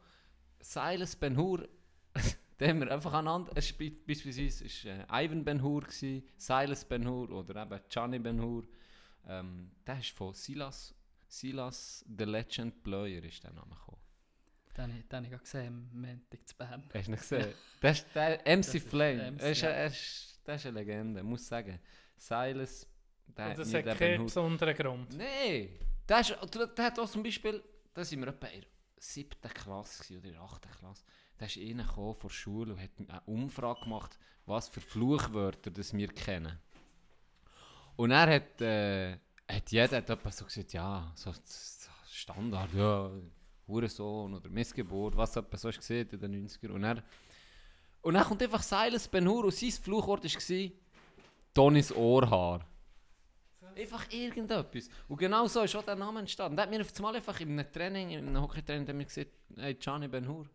Silas Ben-Hur, den haben wir einfach aneinander, es ist be- beispielsweise ist, äh, Ivan Ben-Hur gsi, Silas Ben-Hur oder eben Gianni Ben-Hur. Ähm, der ist von Silas, Silas the Legend Bleuer ist der Name gekommen. Den habe ich, den habe ich gesehen, am Montag zu Bern. Hast du ihn gesehen? Das ist der MC Das ist Flame. MC, er ist, ja. er ist, das ist eine Legende, muss ich sagen. Silas, der Und das hat den keinen Ben Hur- besonderen Grund. Nein! Der, ist, der, der hat auch zum Beispiel, da sind wir etwa in der siebten Klasse oder in der achten Klasse. Da ist einer von der Schule und hat eine Umfrage gemacht, was für Fluchwörter das wir kennen. Und er hat, äh, hat jeder hat etwa so gesagt, ja, so so Standard, ja, Hurensohn oder Missgeburt, was etwa so ist in den 90ern. Und er, und dann kommt einfach Silas Ben-Hur und sein Fluchwort war Tonis Ohrhaar. Einfach irgendetwas. Und genau so ist auch der Name entstanden. Der hat mir auf einmal einfach in einem Training, in einem Hockeytraining, der mir gesagt, hey, Gianni Ben-Hur.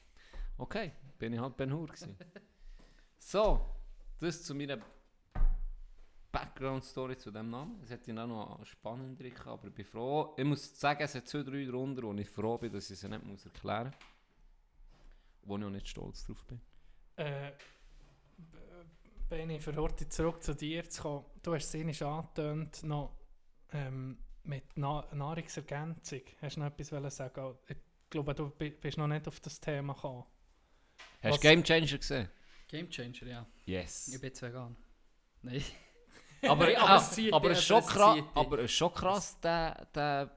okay, bin ich halt Ben-Hur gewesen. so, das zu meiner Background-Story zu dem Namen. Es hätte ihn auch noch spannend gehabt, aber ich bin froh. Ich muss sagen, es hat zwei, drei drunter, wo ich froh bin, dass ich sie nicht muss erklären muss. Wo ich auch nicht stolz drauf bin. Äh, Benni, für heute zurück zu dir zu kommen. Du hast es angetönt, noch ähm, mit Na Nahrungsergänzung. Hast du noch etwas wollen sagen? Ich glaube, du bi- bist noch nicht auf das Thema gekommen. Hast du Game Changer gesehen? Game Changer, ja. Ich Yes. bin jetzt vegan. Nein. Aber, Aber ah, es aber es ist aber schon krass, aber es ist schon krass, der, der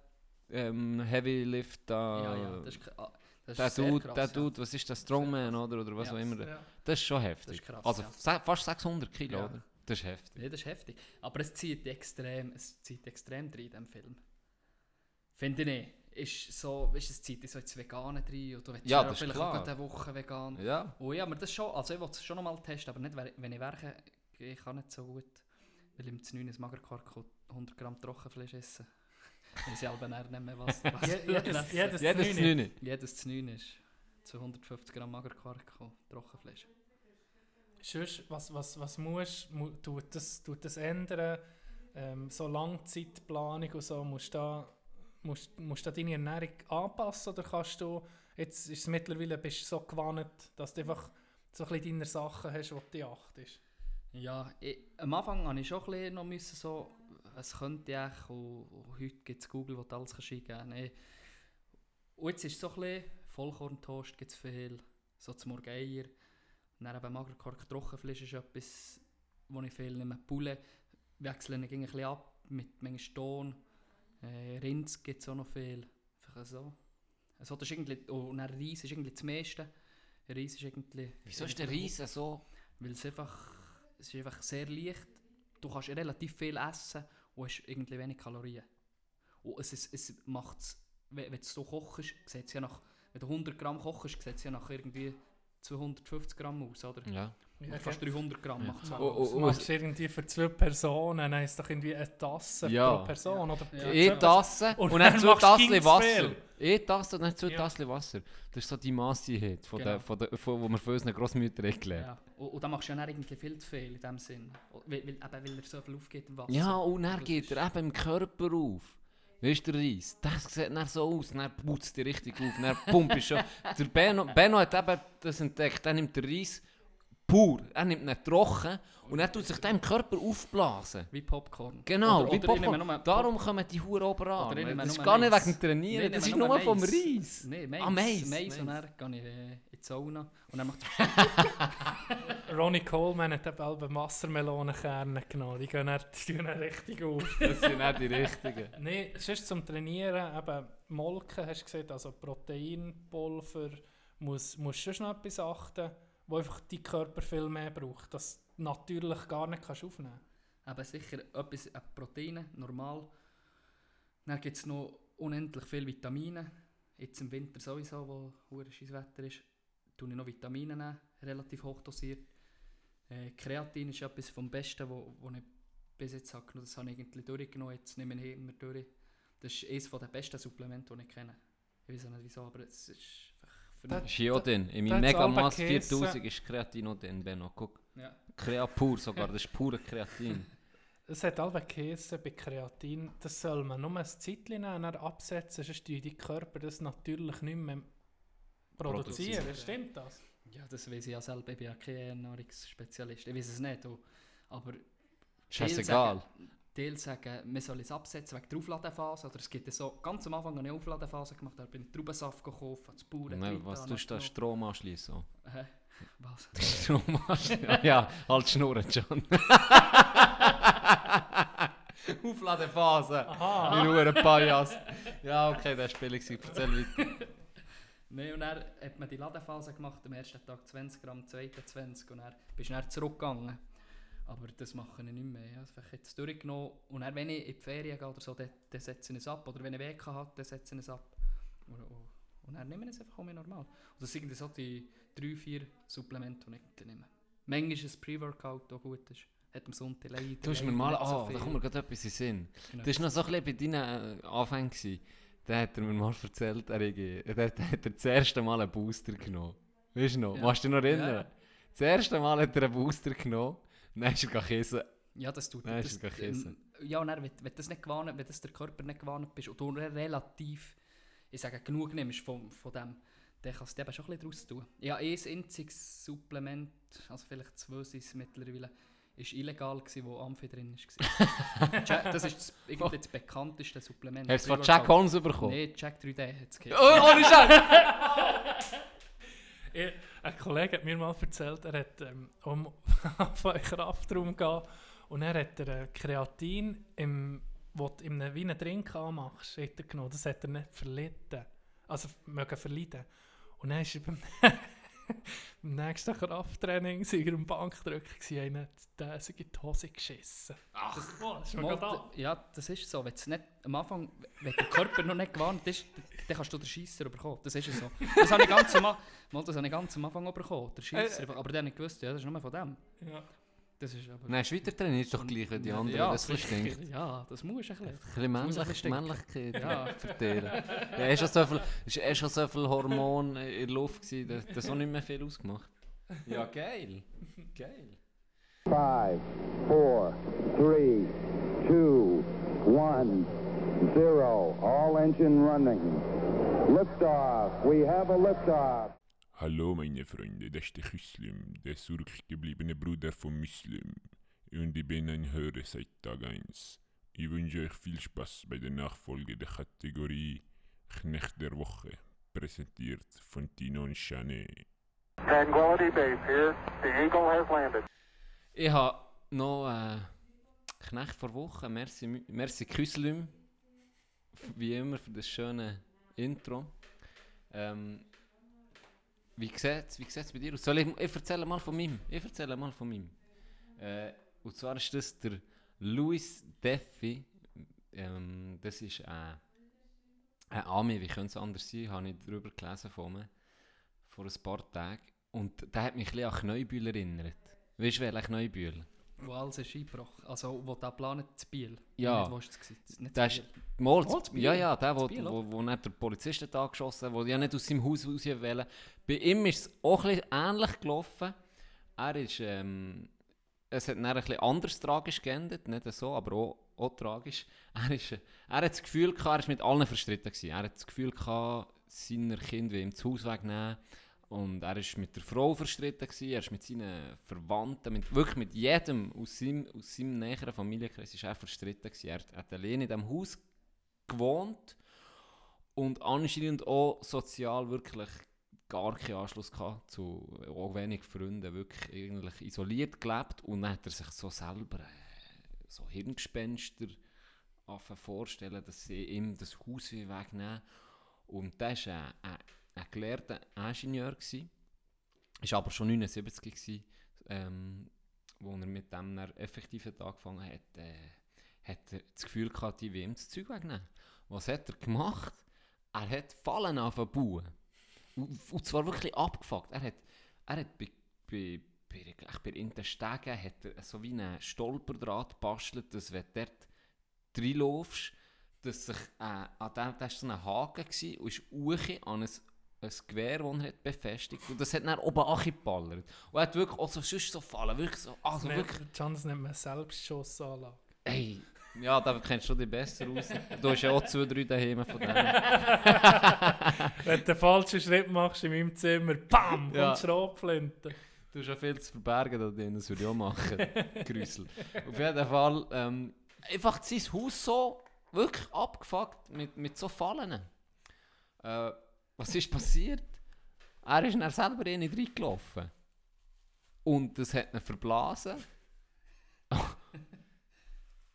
ähm, Heavy Lift da. ja, ja, das ist, ah, das der Dude, krass, der ja. Dude, was ist das, Strongman oder, oder was Ja, auch immer. Ja. Das ist schon heftig. Das ist krass, also ja. fast 600 Kilo, Ja. oder? Das ist heftig. Ja, das ist heftig. Aber es zieht extrem, es zieht extrem drin in diesem Film. Finde ich nicht. Ist so, weißt es zieht so ins Vegane du willst Ja, ja, das ist vielleicht klar. auch eine Woche vegan. Ja. Oh ja, aber das schon, also ich will es schon noch mal testen, aber nicht, wenn ich werke, ich kann nicht so gut, weil im 9 ein Magerquark und 100 Gramm Trockenfleisch essen. Ich aber dann nicht mehr was. was Je- Jedes, jedes, Jedes. 9. Jedes zu 9 ist zu 150 Gramm Magerquark und Trockenfleisch. Sonst, was, was, was musst, mu, tut, das, tut das ändern? Ähm, so Langzeitplanung und so, musst du da, musst, musst du da deine Ernährung anpassen oder kannst du, jetzt ist es mittlerweile, bist du so gewandt, dass du einfach so ein bisschen deine Sachen hast, die du achtest? Ja, ich, am Anfang musste ich schon ein bisschen noch müssen, so, was könnte ich und, und heute gibt es Google, wo du alles kannst eingeben. Nee. Und jetzt ist es so ein bisschen, Vollkorntoast gibt es viel, so zum Morgen Eier. Und dann eben Magerquark, Trockenfleisch ist etwas, wo ich viel nehme. Poulet wechsle ich ein bisschen ab mit manchmal Ton. Äh, Rind gibt es auch noch viel. Einfach so. Also das ist irgendwie, oh, und dann Reis ist irgendwie das meiste. Reis ist irgendwie... Wieso ist der Riese so? Weil es einfach, es ist einfach sehr leicht. Du kannst relativ viel essen und hast irgendwie wenig Kalorien. Und es, ist, es macht es, wenn, wenn du kochst, sieht ja nach, wenn du 100 Gramm kochst, sieht es ja nach irgendwie 250 Gramm aus, oder? Ja. Und fast 300 Gramm Ja. macht es Ma- Oh, oh, das oh, machst du irgendwie für zwei Personen, dann ist doch irgendwie eine Tasse Ja. pro Person. Oder Ja. Eine Tasse Und und, dann dann zwei Tassen Wasser. Eine Tasse und dann zwei Ja. Tassen Wasser. Das ist so die Masse von Genau. der, von der, von, wo wir von unseren Grossmüttern haben gelernt. Ja. Und, und dann machst du ja dann irgendwie viel zu viel in dem Sinn. Weil, weil, eben, weil er so viel aufgeht im Wasser. Ja, und dann geht er eben im Körper auf. Weißt du, der Reis? Das sieht dann so aus, dann putzt er richtig auf, dann pumpt schon. Der Benno, Benno hat eben das entdeckt, er nimmt den Reis pur, er nimmt ihn trocken und er tut sich im Körper aufblasen. Wie Popcorn. Genau, Oder- wie oder Popcorn. Darum kommen die Huren oben an. Das ist gar nicht Mais. wegen dem Trainieren, Nein, das ist nur Mais. vom Reis. Nein, Mais. Ah, Mais. Und dann gehe ich äh, in die Sauna. Und dann macht Ronnie Coleman hat eben alle Wassermelonenkerne genommen. Die gehen dann, die gehen dann richtig auf. Das sind nicht die richtigen. Nein, sonst zum Trainieren, eben Molken hast du gesagt, also Proteinpulver muss, musst du schon noch etwas achten, wo einfach dein Körper viel mehr braucht, dass du natürlich gar nicht kannst aufnehmen Aber sicher etwas Proteine, normal. Dann gibt es noch unendlich viele Vitamine. Jetzt im Winter sowieso, wo hure scheiß Wetter ist, tue ich noch Vitamine relativ hoch dosiert. Äh, Kreatin ist etwas vom Besten, wo, wo ich bis jetzt habe. Das habe ich irgendwie durchgenommen, jetzt nehme ich immer durch. Das ist eines der besten Supplemente, die ich kenne. Ich weiß nicht wieso, aber es ist für. Ist ja auch drin. In meinem Käse. 4000 ist Kreatin auch drin, Benno. Guck. Ja. Krea pur sogar, das ist pure Kreatin. Es hat alle Käse bei Kreatin, das soll man nur ein Zeitchen nehmen, dann absetzen, sonst dein Körper das natürlich nicht mehr produzieren. Produzieren. Stimmt das? ja, das weiß ich ja selber, ich bin ja kein Ernährungsspezialist. Ich weiß es nicht, du. aber Scheißegal. Teil sagen, man soll es absetzen wegen der Aufladephase. Oder es gibt ja so, ganz am Anfang eine Aufladephase gemacht, da bin ich Traubensaft gekauft, das Bauern. Ne, was tust du da? Strom anschließen? Hä? Was? Strom anschließen? ja, halt schnurren, John. Aufladephase. Aha. Wie nur ein Pajas. Ja, okay, das war billig. gewesen. Erzähl weiter. Nein, und dann hat man die Ladephase gemacht, am ersten Tag 20 Gramm, am zweiten 20 und dann bist du dann zurückgegangen. Aber das mache ich nicht mehr. Ja, das habe ich jetzt durchgenommen. Und dann, wenn ich in die Ferien gehe oder so, dann, dann setze ich es ab. Oder wenn ich WK habe, dann setze ich es ab. Und, und, und dann nehme ich es einfach auch mehr normal. Und das sind so die drei, vier Supplemente, die ich nehme. Manchmal ist ein Pre-Workout auch gut. Ist. Hat am Sonntag leider Du hast mir mal, nicht so oh, da kommt mir gerade etwas in den Sinn. Genau. Das war noch so ein bisschen bei deinen äh, Anfängen. Da hat er mir mal erzählt, er, hätte- er, hat- hat er das erste Mal einen Booster genommen. Weißt du noch? Ja. Kannst du dich noch erinnern? Ja. Das erste Mal hat er einen Booster genommen. Dann ist er kissen. Ja, das tut Nein, ist gar Käse. ähm, Ja, und dann, wenn, wenn du das nicht gewohnt, wenn das der Körper nicht gewohnt bist und du relativ, ich sage, genug nimmst von, von dem, dann kannst du eben schon ein bisschen daraus tun. Ja, ein einziges Supplement, also vielleicht zwei sind es mittlerweile, ist illegal gewesen, wo Amphi drin. Jack- das ist das, irgendwie das bekannteste Supplement. Hast du von. Jack Holmes bekommen? Nein, Jack 3D hat es Oh, ohne Scheiß! Ein Kollege hat mir mal erzählt, er hat ähm, um Kraftraum gehen und er hat er äh, Kreatin, im, wo du in einem, wie Drink anmachst, hat er genommen. Das hat er nicht verlitten. Also mögen verleiden. Und dann ist er beim, beim nächsten Krafttraining sind er am Bankdrücken einer der sich in die Hose geschissen. Ach, das, oh, das ist Mal, gerade an. d- Ja, das ist so. Wenn es nicht am Anfang, wenn der Körper noch nicht gewarnt ist, dann kannst du den Scheisser bekommen. Das ist so. Das habe ich ganz am, mal, das habe ich ganz am Anfang bekommen. Der Scheisser. Aber dann habe ich gewusst, ja, das ist nur von dem. Ja. Das ist aber. Nein, weiter trainiert doch gleich wie die anderen. ja, das stinkt. Ein Ja, das muss ein bisschen. ein Männlich, bisschen Männlichkeit Ja. verteilen. Ja, ist schon so viel, ist eh schon so viel Hormon in der Luft gewesen, das, das hat nicht mehr viel ausgemacht. Ja, geil. Geil. Five, four, three, two, one, zero. All engine running. Liftoff. We have a liftoff. Hallo meine Freunde, das ist der Küslim, der zurückgebliebene Bruder von Muslim. Und ich bin ein Hörer seit Tag 1. Ich wünsche euch viel Spaß bei der Nachfolge der Kategorie Knecht der Woche, präsentiert von Tino und Chanet. Tranquility Base here. The Eagle has landed. Ich habe noch äh, Knecht vor Woche. Merci, merci Küslim. Wie immer für das schöne Intro. Ähm, wie sieht es wie bei dir aus? Soll ich, ich erzähle mal von meinem. Ich erzähle mal von meinem. Äh, und zwar ist das der Louis Deffi. Ähm, das ist äh, ein Ami, wie könnte es anders sein, habe ich darüber gelesen von mir. Vor ein paar Tagen. Und der hat mich ein bisschen an Kneubühl erinnert. Weißt du, wer Kneubühl? Wo alles ist eingebrochen. Also, wo da planet zu Biel. Ja. Nicht, wo ist? Nicht Der zu ist, zu Biel. ja, ja, der, wo, Zu Biel, wo, wo nicht der Polizisten da geschossen hat, der ja nicht aus seinem Haus raus wollte. Bei ihm ist es auch ein bisschen ähnlich gelaufen. Er ist, ähm, es hat dann ein bisschen anders tragisch geendet, nicht so, aber auch, auch tragisch. Er, ist, er hat das Gefühl gehabt, er ist mit allen verstritten gewesen. Er hat das Gefühl gehabt, seiner Kind will ihm das Haus wegnehmen. Und er ist mit der Frau verstritten gewesen, er ist mit seinen Verwandten, mit, wirklich mit jedem aus seinem, aus seinem näheren Familienkreis ist er verstritten gewesen. Er hat allein in diesem Haus gewohnt und anscheinend auch sozial wirklich gar keinen Anschluss gehabt zu auch wenig Freunden, wirklich eigentlich isoliert gelebt und dann hat er sich so selber äh, so Hirngespenster vorstellen, dass sie ihm das Haus wegnehmen und das ist ein, ein, ein gelehrter Ingenieur. Gewesen. Ist aber schon 79 gewesen, ähm, wo er mit dem dann effektiv angefangen hat, äh, hat er das Gefühl gehabt, die ihm das Zeug wegnehmen. Was hat er gemacht? Er hat Fallen angefangen und, und zwar wirklich abgefuckt. Er hat, er hat bei, bei, bei, bei Interstegen hat er so wie einen Stolperdraht gebastelt, dass wenn du dort reinlaufst, dass sich äh, an dem, das war so ein Haken gewesen, und ist an ein, ein Gewehr, das er hat befestigt und das hat dann oben angeballert. Und er hat wirklich auch so, sonst so Fallen, wirklich so, also wirklich, Nennt- Can, das nennt man Selbstschussanlage. ey, ja, da kennst du dich besser aus. Du hast ja auch zwei, drei daheim von denen. Wenn du den falschen Schritt machst in meinem Zimmer, BAM! Ja. Und Schrotflinte. Du hast ja viel zu verbergen da drin, das würde ich auch machen. Grüssel. Auf jeden Fall, ähm, einfach sein Haus so wirklich abgefuckt mit, mit so Fallen. Äh, was ist passiert? Er ist dann selber in ihn reingelaufen. Und das hat ihn verblasen.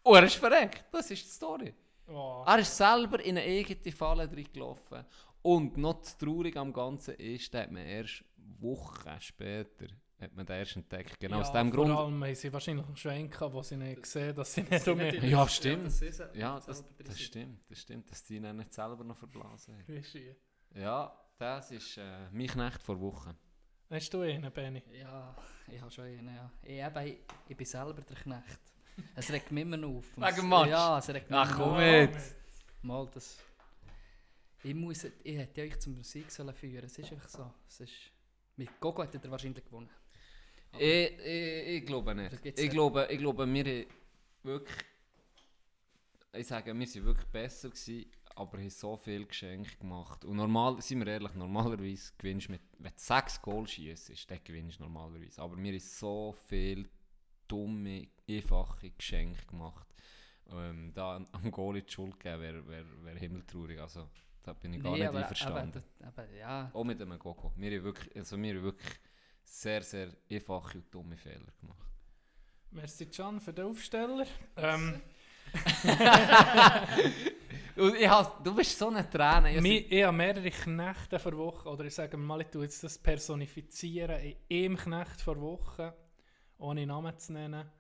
Und er ist verreckt. Das ist die Story. Oh. Er ist selber in eine eigene Falle reingelaufen. Und noch das Traurige am Ganzen ist, dass man erst Wochen später hat man den erst entdeckt. Genau ja, aus dem vor Grund. allem haben sie wahrscheinlich einen Schwenk gehabt, wo sie nicht sehen, dass sie nicht um mich Ja, stimmt. Ja, das, das stimmt. Das stimmt, dass die ihn nicht selber noch verblasen haben. Ja, das ist äh, mein Knecht vor Wochen. Hast du einen, Benny? Ja, ich habe schon einen, ja. Ich, eben, ich, ich bin selber der Knecht. Es regt mich immer noch auf. Wegen dem Match? Ja, es regt mich Ach immer komm mit! Mal, das... Ich muss... Ich hätte euch zum Musik sollen führen Es ist einfach so. Es ist... Mit Gogo hätte er wahrscheinlich gewonnen. Ich, ich, ich glaube nicht. Ich ja- glaube, ich glaube, wir wirklich. Ich sage, wir waren wirklich besser, gewesen, aber haben so viel Geschenke gemacht. Und normal, sind wir ehrlich, normalerweise gewinnst du mit. Wenn du sechs Goal schießt, dann gewinnst du normalerweise. Aber wir haben so viel dumme, einfache Geschenke gemacht. Ähm, da am Goal die Schuld geben, wäre wär, wär himmeltraurig. Also, da bin ich gar nicht aber- einverstanden. Aber, aber, ja... Auch mit dem Gogo. Wir haben wirklich, also wir haben wirklich sehr, sehr einfache und dumme Fehler gemacht. Merci, Can, für den Aufsteller. Ähm, ich has, du bist so eine Träne. Ich mi- ich habe mehrere Knechte vor Woche, oder ich sage mal, ich tue jetzt das personifizieren in einem Knecht vor Woche, ohne Namen zu nennen.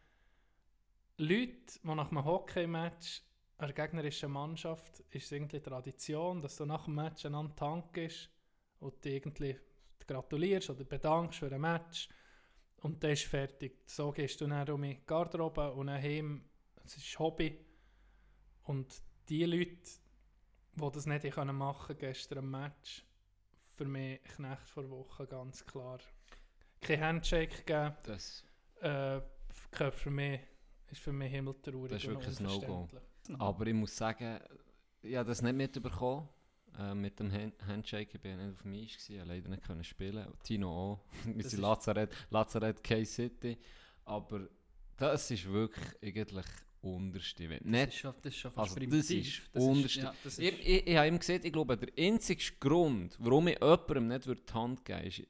Leute, die nach einem Hockey-Match einer gegnerischen Mannschaft ist es irgendwie Tradition, dass du nach dem Match einander tankst und du irgendwie gratulierst oder bedankst für ein Match und dann ist fertig. So gehst du dann um die Garderobe und dann heim. Es ist Hobby. Und die Leute, die das nicht haben machen gestern am Match, für mich Knecht vor Woche ganz klar. Kein Handshake gegeben, das, äh, für mich, ist für mich himmeltraurig Das ist wirklich ein No-Go. aber ich muss sagen, ich habe das nicht mitbekommen. Äh, mit dem Hand Handshake ich nicht auf dem Eis, gewesen, ich konnte leider nicht können spielen. Tino auch. Wir sind Lazarett, Lazarett K-City. Aber das ist wirklich eigentlich unterste. Wenn Das ist schon, das ist schon fast Also, das primitiv. ist unterste. ja, das ist, Ich, ich, ich habe ihm gesagt, ich glaube, der einzige Grund, warum ich jemandem nicht die Hand geben würde, ist,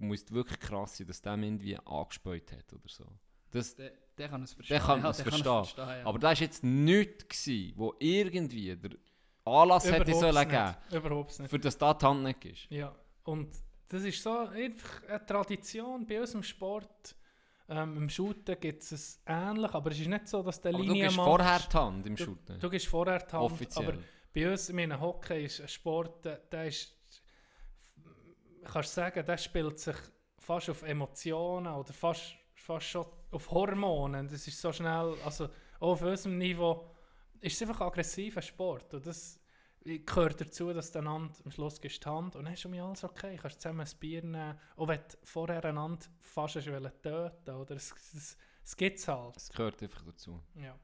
muss wirklich krass sein, dass der ihm irgendwie angespäut hat oder so. Das, der, der kann es verstehen. der kann ja, es der verstehen. ja. Aber das war jetzt nichts, gewesen, wo irgendwie der Anlass hätte Überhaupt sollen nicht. geben Überhaupt nicht. für das da die Hand nicht ist. Ja, und das ist so einfach eine Tradition bei uns im Sport. Ähm, Im Shooten gibt es ähnlich, aber es ist nicht so, dass der du Linie gibst machst. vorher die Hand im Du- Shooten. Du gibst vorher die Hand, Offiziell. aber bei uns, ich meine, Hockey ist ein Sport, der, ist, kannst du sagen, der spielt sich fast auf Emotionen oder fast, fast schon auf Hormone. Das ist so schnell, also auch auf unserem Niveau ist es einfach ein aggressiver Sport und das gehört dazu, dass du einander am Schluss die Hand und dann ist schon alles okay, du kannst zusammen ein Bier nehmen, auch wenn du vorher einander fast hast töten oder es, es, es gibt es halt. Es gehört einfach dazu. Ja.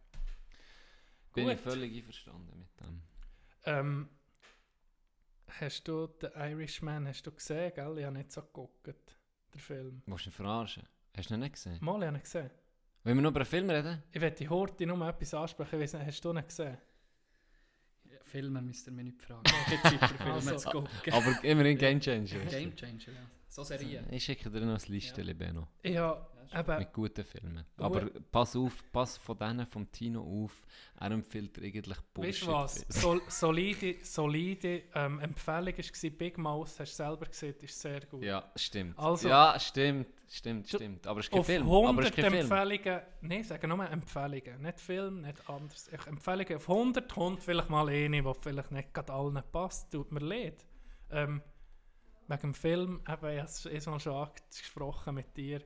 Bin ich Gut. völlig einverstanden mit dem. Ähm, hast du den Irishman hast du gesehen, gell? Ich habe nicht so geguckt, der Film. Du ihn verarschen? Hast du ihn nicht gesehen? Mal, ich habe ihn gesehen. Wollen wir noch über einen Film reden? Ich werde die Horti nur etwas ansprechen, ich weiss nicht, hast du ihn gesehen? Ja, Filme müsst ihr mich nicht fragen. Ich habe Zeit für Filme Also. zu gucken. Aber immerhin Game Changer. Game Changer, ja. So Serien. Ich schicke dir noch ein Listchen, Benno. Ich habe Ja, Eben, Mit guten Filmen. Aber pass auf, pass von denen vom Tino auf. Er empfiehlt dir eigentlich weißt du Bullshit. was? Sol solide solide ähm, Empfehlung war Big Mouth, hast du selber gesehen, ist sehr gut. Ja, stimmt. Also- ja, stimmt, stimmt, stimmt. Aber es ist kein Auf Film. Aber es 100 ist kein Film. Empfehlungen, nein, sagen nur Empfehlungen, nicht Film, nicht anders. Ich, Empfehlungen auf 100 kommt vielleicht mal eine, die vielleicht nicht gerade allen passt, tut mir leid. Ähm, wegen dem Film, eben, ich habe es eh schon angesprochen mit dir,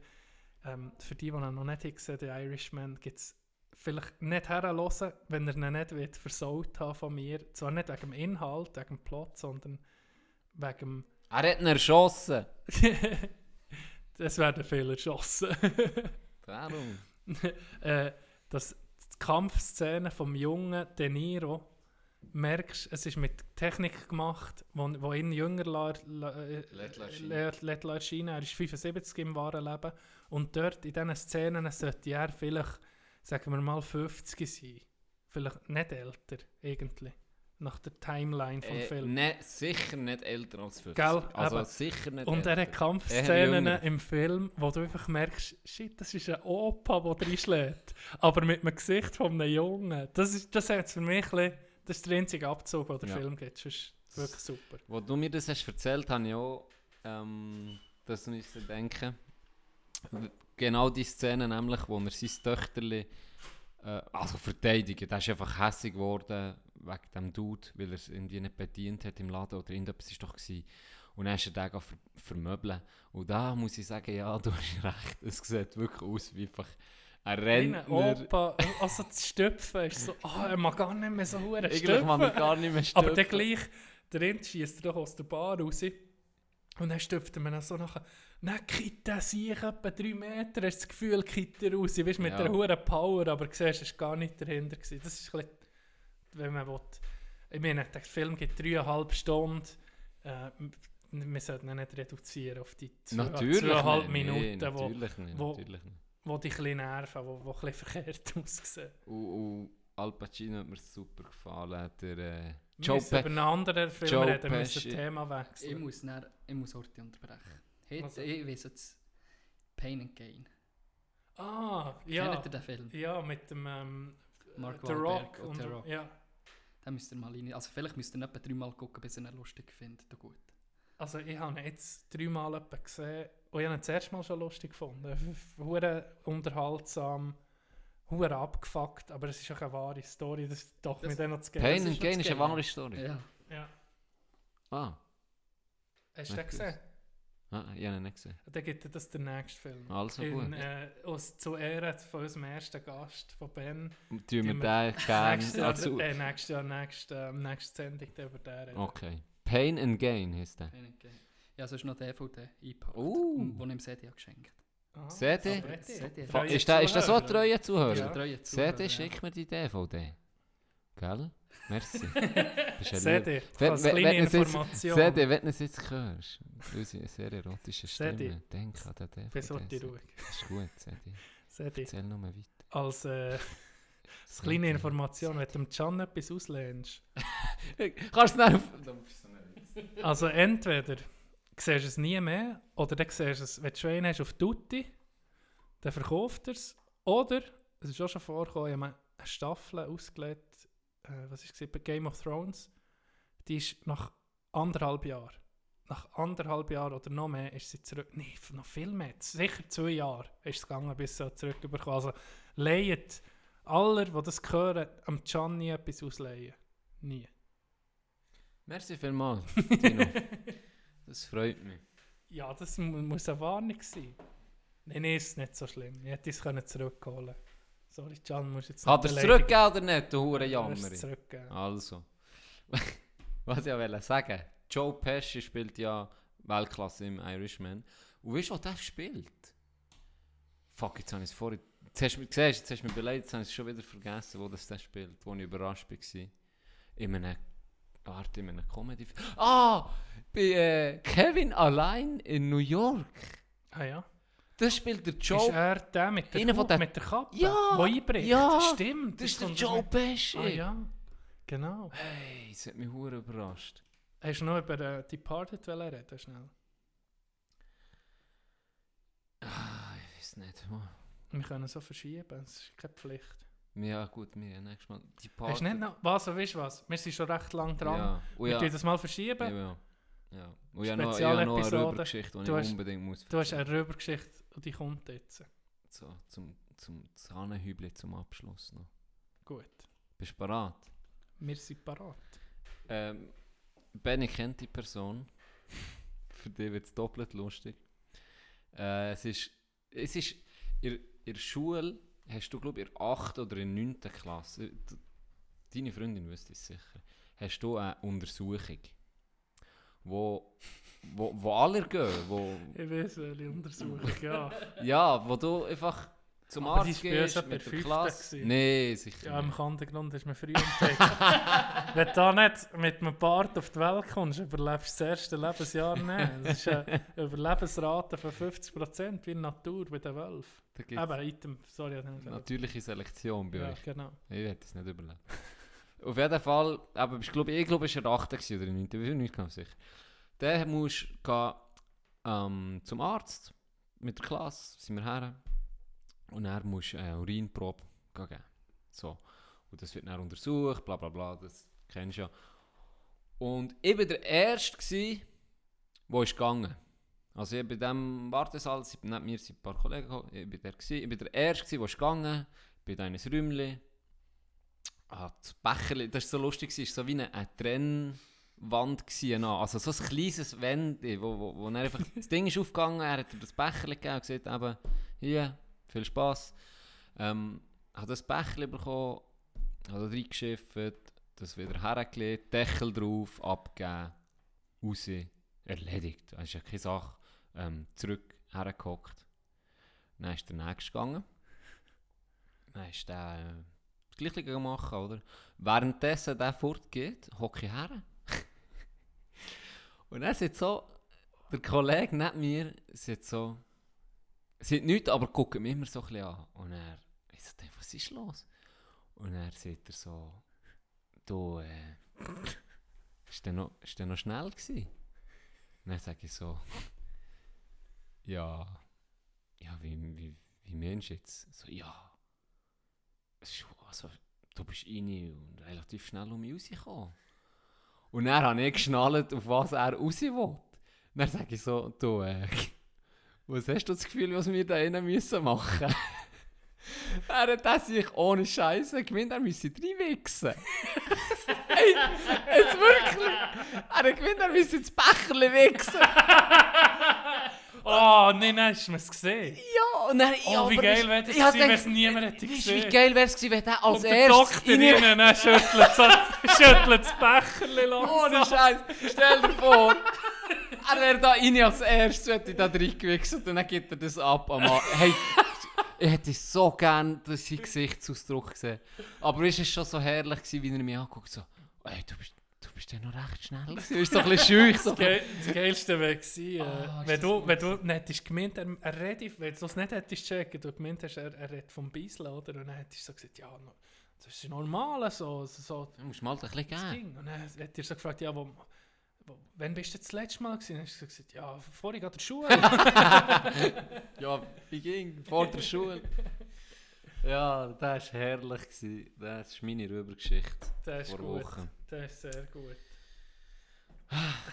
ähm, für die, die ihn noch nicht haben gesehen The Irishman, gibt es vielleicht nicht herhören, wenn er ihn nicht wird versaut haben von mir. Zwar nicht wegen dem Inhalt, wegen dem Plot, sondern wegen dem Er hat ihn erschossen. das werden viele erschossen. Darum. äh, dass die Kampfszene vom jungen De Niro merkst, es ist mit Technik gemacht, wo, wo ihn jünger Lässt erscheinen. Er ist 75 im wahren Leben und dort in diesen Szenen sollte er vielleicht, sagen wir mal, 50 sein. Vielleicht nicht älter, irgendwie. Nach der Timeline vom Äh, Film. ne, sicher nicht älter als 50. Gell, also eben. sicher nicht Und er älter. hat Kampfszenen im Film, wo du einfach merkst, shit, das ist ein Opa, der reinschlägt. Aber mit dem Gesicht von einem Jungen. Das ist, das hat für mich ein bisschen, das ist der einzige Abzug, den der Ja. Film gibt. Das ist wirklich super. Wo du mir das hast erzählt, habe ich auch ähm, das müssen denken. Genau die Szene nämlich, wo er sein Töchterli äh, also verteidigt. Der ist einfach hässig geworden wegen dem Dude, weil er es irgendwie nicht bedient hat im Laden oder irgendetwas ist doch gewesen. Und dann ist er den ver vermöbeln. Und da muss ich sagen, ja, du hast recht. Es sieht wirklich aus wie einfach ein Rentner. Opa, also das Stüpfen ist so, ah, er mag gar nicht mehr so hure Eigentlich kann er gar nicht mehr Aber dann stöpfen. gleich, der Rind schießt doch aus der Bar raus. Und dann stüpft er mir dann so nachher, «Nein, Kitte, sehe ich etwa drei Meter, hast du das Gefühl, Kitte raus.» Weißt mit Ja. der hohen Power, aber du siehst, es war gar nicht dahinter. Gewesen. Das ist ein bisschen, wenn man will. Ich meine, der Film geht dreieinhalb Stunden. Äh, wir sollten ihn nicht reduzieren auf die zwei, zweieinhalb nicht. Minuten, nee, wo, natürlich nicht, wo- natürlich nicht. Wo die ein bisschen nerven, wo, wo ein bisschen verkehrt aussehen. Und, und Al Pacino hat mir super gefallen. Der äh, Wir Joe müssen über einen anderen Film Joe reden, wir müssen das Thema Ich wechseln. muss, dann, ich muss heute unterbrechen. Heute, Also. Ich weiß jetzt Pain and Gain. Ah, ja. Kennt ihr den Film? Ja, mit dem ähm, Mark The Wahlberg Rock. und The Rock. Ja. Den müsst ihr mal rein. Also vielleicht müsst ihr ihn etwa dreimal gucken, bis ihr ihn lustig findet. Gut. Also ich habe ihn jetzt dreimal gesehen und ich habe ihn das erste Mal schon lustig gefunden. Hure unterhaltsam, hure abgefuckt, aber es ist auch eine wahre Story, das ist doch Das- mit denen zu geben. Pain and ist- Gain ist eine wahre Story. Ja. Ja. Ah, Hast du den Nicht gesehen? ah, ich habe ihn nicht gesehen. Dann gibt es das der nächste Film. Also In, gut. äh, aus, zu Ehren von unserem ersten Gast, von Ben. Tun wir den gerne Nächstes Jahr, äh, nächstes Jahr, nächste, ähm, nächste Sendung über den reden. Okay. Pain and Gain heisst der. Pain and Gain. Ja, sonst noch DVD eingepackt. Uh. Den ich ihm CD habe geschenkt Ah, Seht ihr? aber Fa- Ist, der, ist das so ein Zuhörer. treuer Zuhörer? Ja. Seht ihr, Zuhörer, schick mir die DVD. Gell? Merci. Bist ja Seht lieb. ihr, Wenn- als wenn- kleine wenn es jetzt- Information. Seht ihr, wenn du es jetzt hörst, unsere sehr erotische Seht ihr? Stimme, denk an den DVD. Ihr. ruhig. Das ist gut, seht ihr. Seht ihr, Erzähl nur weiter. als äh, Seht kleine ihr. Information, wenn du dem Can etwas auslehnst. Kannst du es nicht Also entweder siehst du es nie mehr, oder dann siehst du es, wenn du schon einen hast auf Tutti, dann verkauft er es. Oder, es ist auch schon vorgekommen, ich habe eine Staffel ausgelegt, äh, was ist es, bei Game of Thrones, die ist nach anderthalb Jahren, nach anderthalb Jahren oder noch mehr ist sie zurück, nein, noch viel mehr, sicher zwei Jahre ist es gegangen, bis sie zurückbekommen. Also leiht aller, die das hören, am Can nie etwas ausleihen. Nie. Merci vielmals, Tino. Das freut mich. Ja, das mu- muss eine Warnung sein. Nein, nee, ist nicht so schlimm. Ich hätte es können zurückholen Sorry, Can, musst jetzt Hat er es zurückgegeben oder nicht, du Jammer? es zurückgegeben. Also. Was ich wollte sagen, Joe Pesci spielt ja Weltklasse im Irishman. Und weißt du, was der spielt? Fuck, jetzt habe ich es vorhin... Jetzt hast du mich gesehen, jetzt hast du mich beleidigt, jetzt habe ich es schon wieder vergessen, wo das der spielt, wo ich überrascht war. In einem... Warte, in einem Comedy... Ah! Bei äh, Kevin allein in New York. Ah ja. Das spielt der Ist Joe... er der mit der, mit der Kappe, Ja, der einbricht? ja, stimmt. Das ist der Joe Pesci. Ah ja, genau. Hey, das hat mich hure überrascht. Hast du noch über äh, Departed reden, schnell? Ah, ich weiß nicht. Wir können so verschieben, es ist keine Pflicht. Ja, gut, wir haben nächstes Mal die Party. Hast du nicht noch, was, so weißt du was? Wir sind schon recht lang dran. Ja, oh, Wir ja. tun das mal verschieben. Ja, ja. ja. Und ich habe noch, ich habe noch eine. Rübergeschichte, die Du ich hast- unbedingt muss Du hast erzählen. eine Rübergeschichte und die kommt jetzt. So, zum, zum Zahnenhübli zum Abschluss noch. Gut, Bist du bereit? wir sind parat. Ähm, Benny kennt die Person. Für dich wird es doppelt lustig. Äh, es ist, es ist in, in der Schule, hast du glaube ich in der 8. oder in der 9. Klasse, deine Freundin wüsste es sicher, hast du eine Untersuchung, wo, wo, wo alle gehen, wo, Ich weiß, welche Untersuchung, ja. ja, wo du einfach zum Aber Arzt gehst mit der fünfte Klasse. gewesen. Nein, sicher Ja, im. Kantengrund ist man früh entdeckt. Wenn du da nicht mit einem Bart auf die Welt kommst, überlebst du das erste Lebensjahr nicht. Das ist eine Überlebensrate von 50% wie in der Natur bei den Wölfen. Eben, Item, sorry, ich habe nicht gesagt. natürliche Selektion bei Ja, euch. genau. Ich werde es nicht überleben. Auf jeden Fall, aber ich glaube, ich glaube, es war der 8. gewesen oder der 9. Ich bin nicht ganz sicher. Dann musst du gehen, ähm, zum Arzt mit der Klasse, sind wir her. Und er musst du eine Urinprobe geben. So. Und das wird dann untersucht, bla bla bla, das kennst du ja. Und ich war der Erste, gewesen, der ist gegangen. Also ich bei diesem Wartesaal, sind neben mir sind ein paar Kollegen gekommen, ich bin der, ich bin der Erste, der ist gegangen, bei deines Räumchen. Ah, das Becherli, das war so lustig, es war so wie eine, eine Trennwand. Gewesen, also so ein kleines Wände, wo, wo, wo einfach, das Ding ist aufgegangen, er hat das Becherli gegeben und gesagt, eben, hier, viel Spass. Ähm, hat das Becherli bekommen, da reingeschifft, das wieder hergelegt, Deckel drauf, abgegeben, raus, erledigt. Das ist ja keine Sache. Ähm, zurück, hergehockt. Dann ist der Nächste gegangen. Dann ist der äh, das Gleiche gemacht, oder? Währenddessen der fortgeht, hocke ich her. Und er sieht so, der Kollege neben mir sieht so, sieht nichts, aber guckt mich immer so ein an. Und er, ich so, was ist los? Und er sieht er so, du, äh, ist der noch, ist der noch schnell gewesen? Und dann sage ich so, ja, ja, wie, wie, wie meinst du jetzt? So, ja, also, du bist rein und relativ schnell um mich rausgekommen. Und dann habe ich geschnallt, auf was er raus will. Dann sage ich so, du, äh, was hast du das Gefühl, was wir da innen müssen machen? er hat das sich ohne Scheiße gemeint, er müsse reinwichsen. hey, jetzt wirklich. Er gemeint, er müsse ins Becherli wichsen. Oh, nein, nein, hast du es gesehen? Ja, und dann, ja, Oh, wie geil wäre das gewesen, wenn es niemand hätte gesehen. wie geil wäre es gewesen, wenn der als Und der erstes Doktor rein- dann schüttelt, das Becherli langsam. Ohne Scheiß, stell dir vor, er wäre da rein als erstes, hätte ich da reingewichst und dann gibt er das ab. A- Hey, ich hätte so gerne seinen Gesichtsausdruck gesehen. Aber es war schon so herrlich, gewesen, wie er mich anguckt, so, hey, du bist, du bist ja noch recht schnell. gewesen.» Du bist so ein bisschen schüch. So. Das, Geil, das Geilste wäre gewesen, äh, Ah, wenn, du, wenn du nicht hättest gemeint, er, er redet, wenn du es nicht hättest checken, du gemeint hast, er, er redet vom Beisel, oder? Und dann hättest du so gesagt, ja, das ist normal, so, so, so Du musst mal ein bisschen. Ding. Und dann hat er so gefragt, ja, wo, wann bist du das letzte Mal gewesen? Dann hast du gesagt, ja, vorher an der Schule. Ja, wie ging? Vor der Schule. Ja, das war herrlich. gewesen. Das ist meine Rübergeschichte das ist vor gut, Wochen. das ist sehr gut.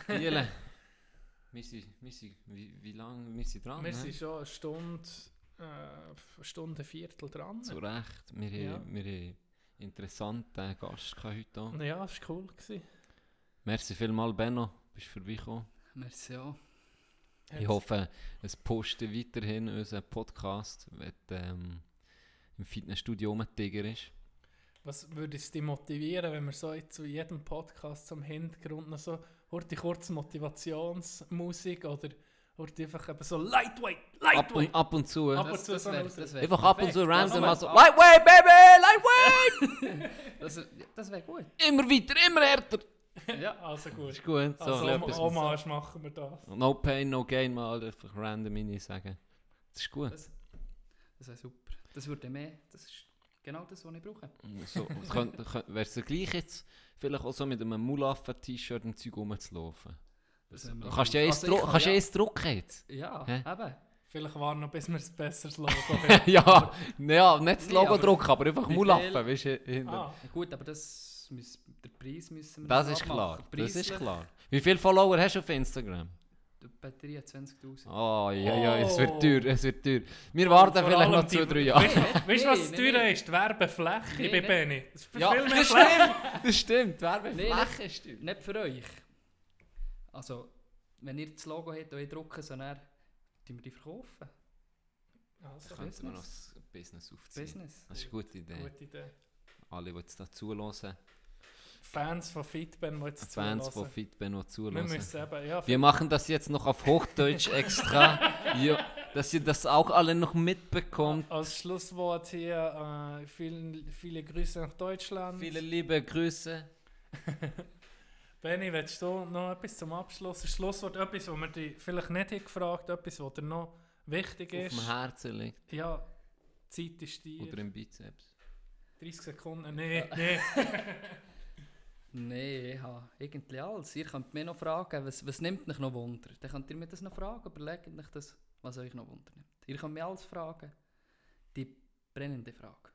Giele, wir sind, wir sind, wie, wie lange wir sind dran? Wir hä? sind schon eine Stunde, äh, eine Stunde, ein Viertel dran. Zu Recht. Wir, Ja. haben, wir haben einen interessanten Gast heute. Hier. Ja, das war cool. Gewesen. Merci vielmals, Benno, bist du vorbeigekommen. Merci auch. Ich hoffe, es postet weiterhin unseren Podcast, wenn du ähm, im Fitnessstudio rumtiger ist. Was würde es dich motivieren, wenn wir so jetzt zu jedem Podcast zum Hintergrund noch so heute kurz Motivationsmusik oder heute einfach eben so Lightweight, Ab Lightweight. und, ab und zu. Ab- und zu das so wär- das wär Einfach ab und zu perfekt. random Das mal so, wär- Lightweight, Baby, Lightweight! Das, das wäre gut. Immer weiter, immer härter. Ja. Also gut. Ist gut. So, Also etwas- Hommage machen wir das. No pain, no gain, mal einfach random rein sagen. Das ist gut. Das, das wäre super. Das würde mehr. Das ist genau das, was ich brauche. So, Wäre es gleich jetzt, vielleicht auch so mit einem Mulaffen-T-Shirt im Zeug rumzulaufen? Das wär Du kannst ja eins Also dru kannst ja drucken jetzt. Ja, Hä? eben. Vielleicht war noch, bis wir ein besseres Logo haben. ja, ja, nicht das Nee, Logo aber drucken, aber einfach Mulaffen, weißt du? ah, Ja, gut, aber das müssen, der Preis müssen wir Das ist klar, abmachen. das ist Preislich klar. Wie viele Follower hast du auf Instagram? Bei 23'000. Oh, ja, ja, es wird Oh. teuer, es wird teuer. Wir warten vor vielleicht allem noch zwei, die- drei Jahre. Weißt du, weißt du, was das Nee, nee, ist? Die Werbefläche Nee, bei nee. Benny. Das ist Ja, viel mehr das Fläche. stimmt, das stimmt. Die Werbefläche ist teuer. Nicht für euch. Also, wenn ihr das Logo habt und ich drucke, so dann tun wir die verkaufen. Also, Könnten wir noch ein Business aufziehen. Business. Das ist eine gute Idee. gute Idee. Alle, die jetzt da zuhören, Fans von Fitben, die jetzt Fans von zuhören. Fitben, die Wir zuhören. müssen eben, ja, Wir machen das jetzt noch auf Hochdeutsch extra, ja, dass ihr das auch alle noch mitbekommt. als Schlusswort hier äh, vielen, viele Grüße nach Deutschland. Viele liebe Grüße. Benny, willst du noch etwas zum Abschluss? Ein Schlusswort, etwas, was wir dich vielleicht nicht haben gefragt was dir noch wichtig Auf ist. dem Herzen liegt Ja, Zeit ist dir. oder im Bizeps. 30 Sekunden. Nee, nee. Nein, ich habe irgendwie alles. Ihr könnt mich noch fragen, was, was nimmt mich noch Wunder? Dann könnt ihr mir das noch fragen, überlegt euch das, was euch noch Wunder nimmt. Ihr könnt mich alles fragen. Die brennende Frage.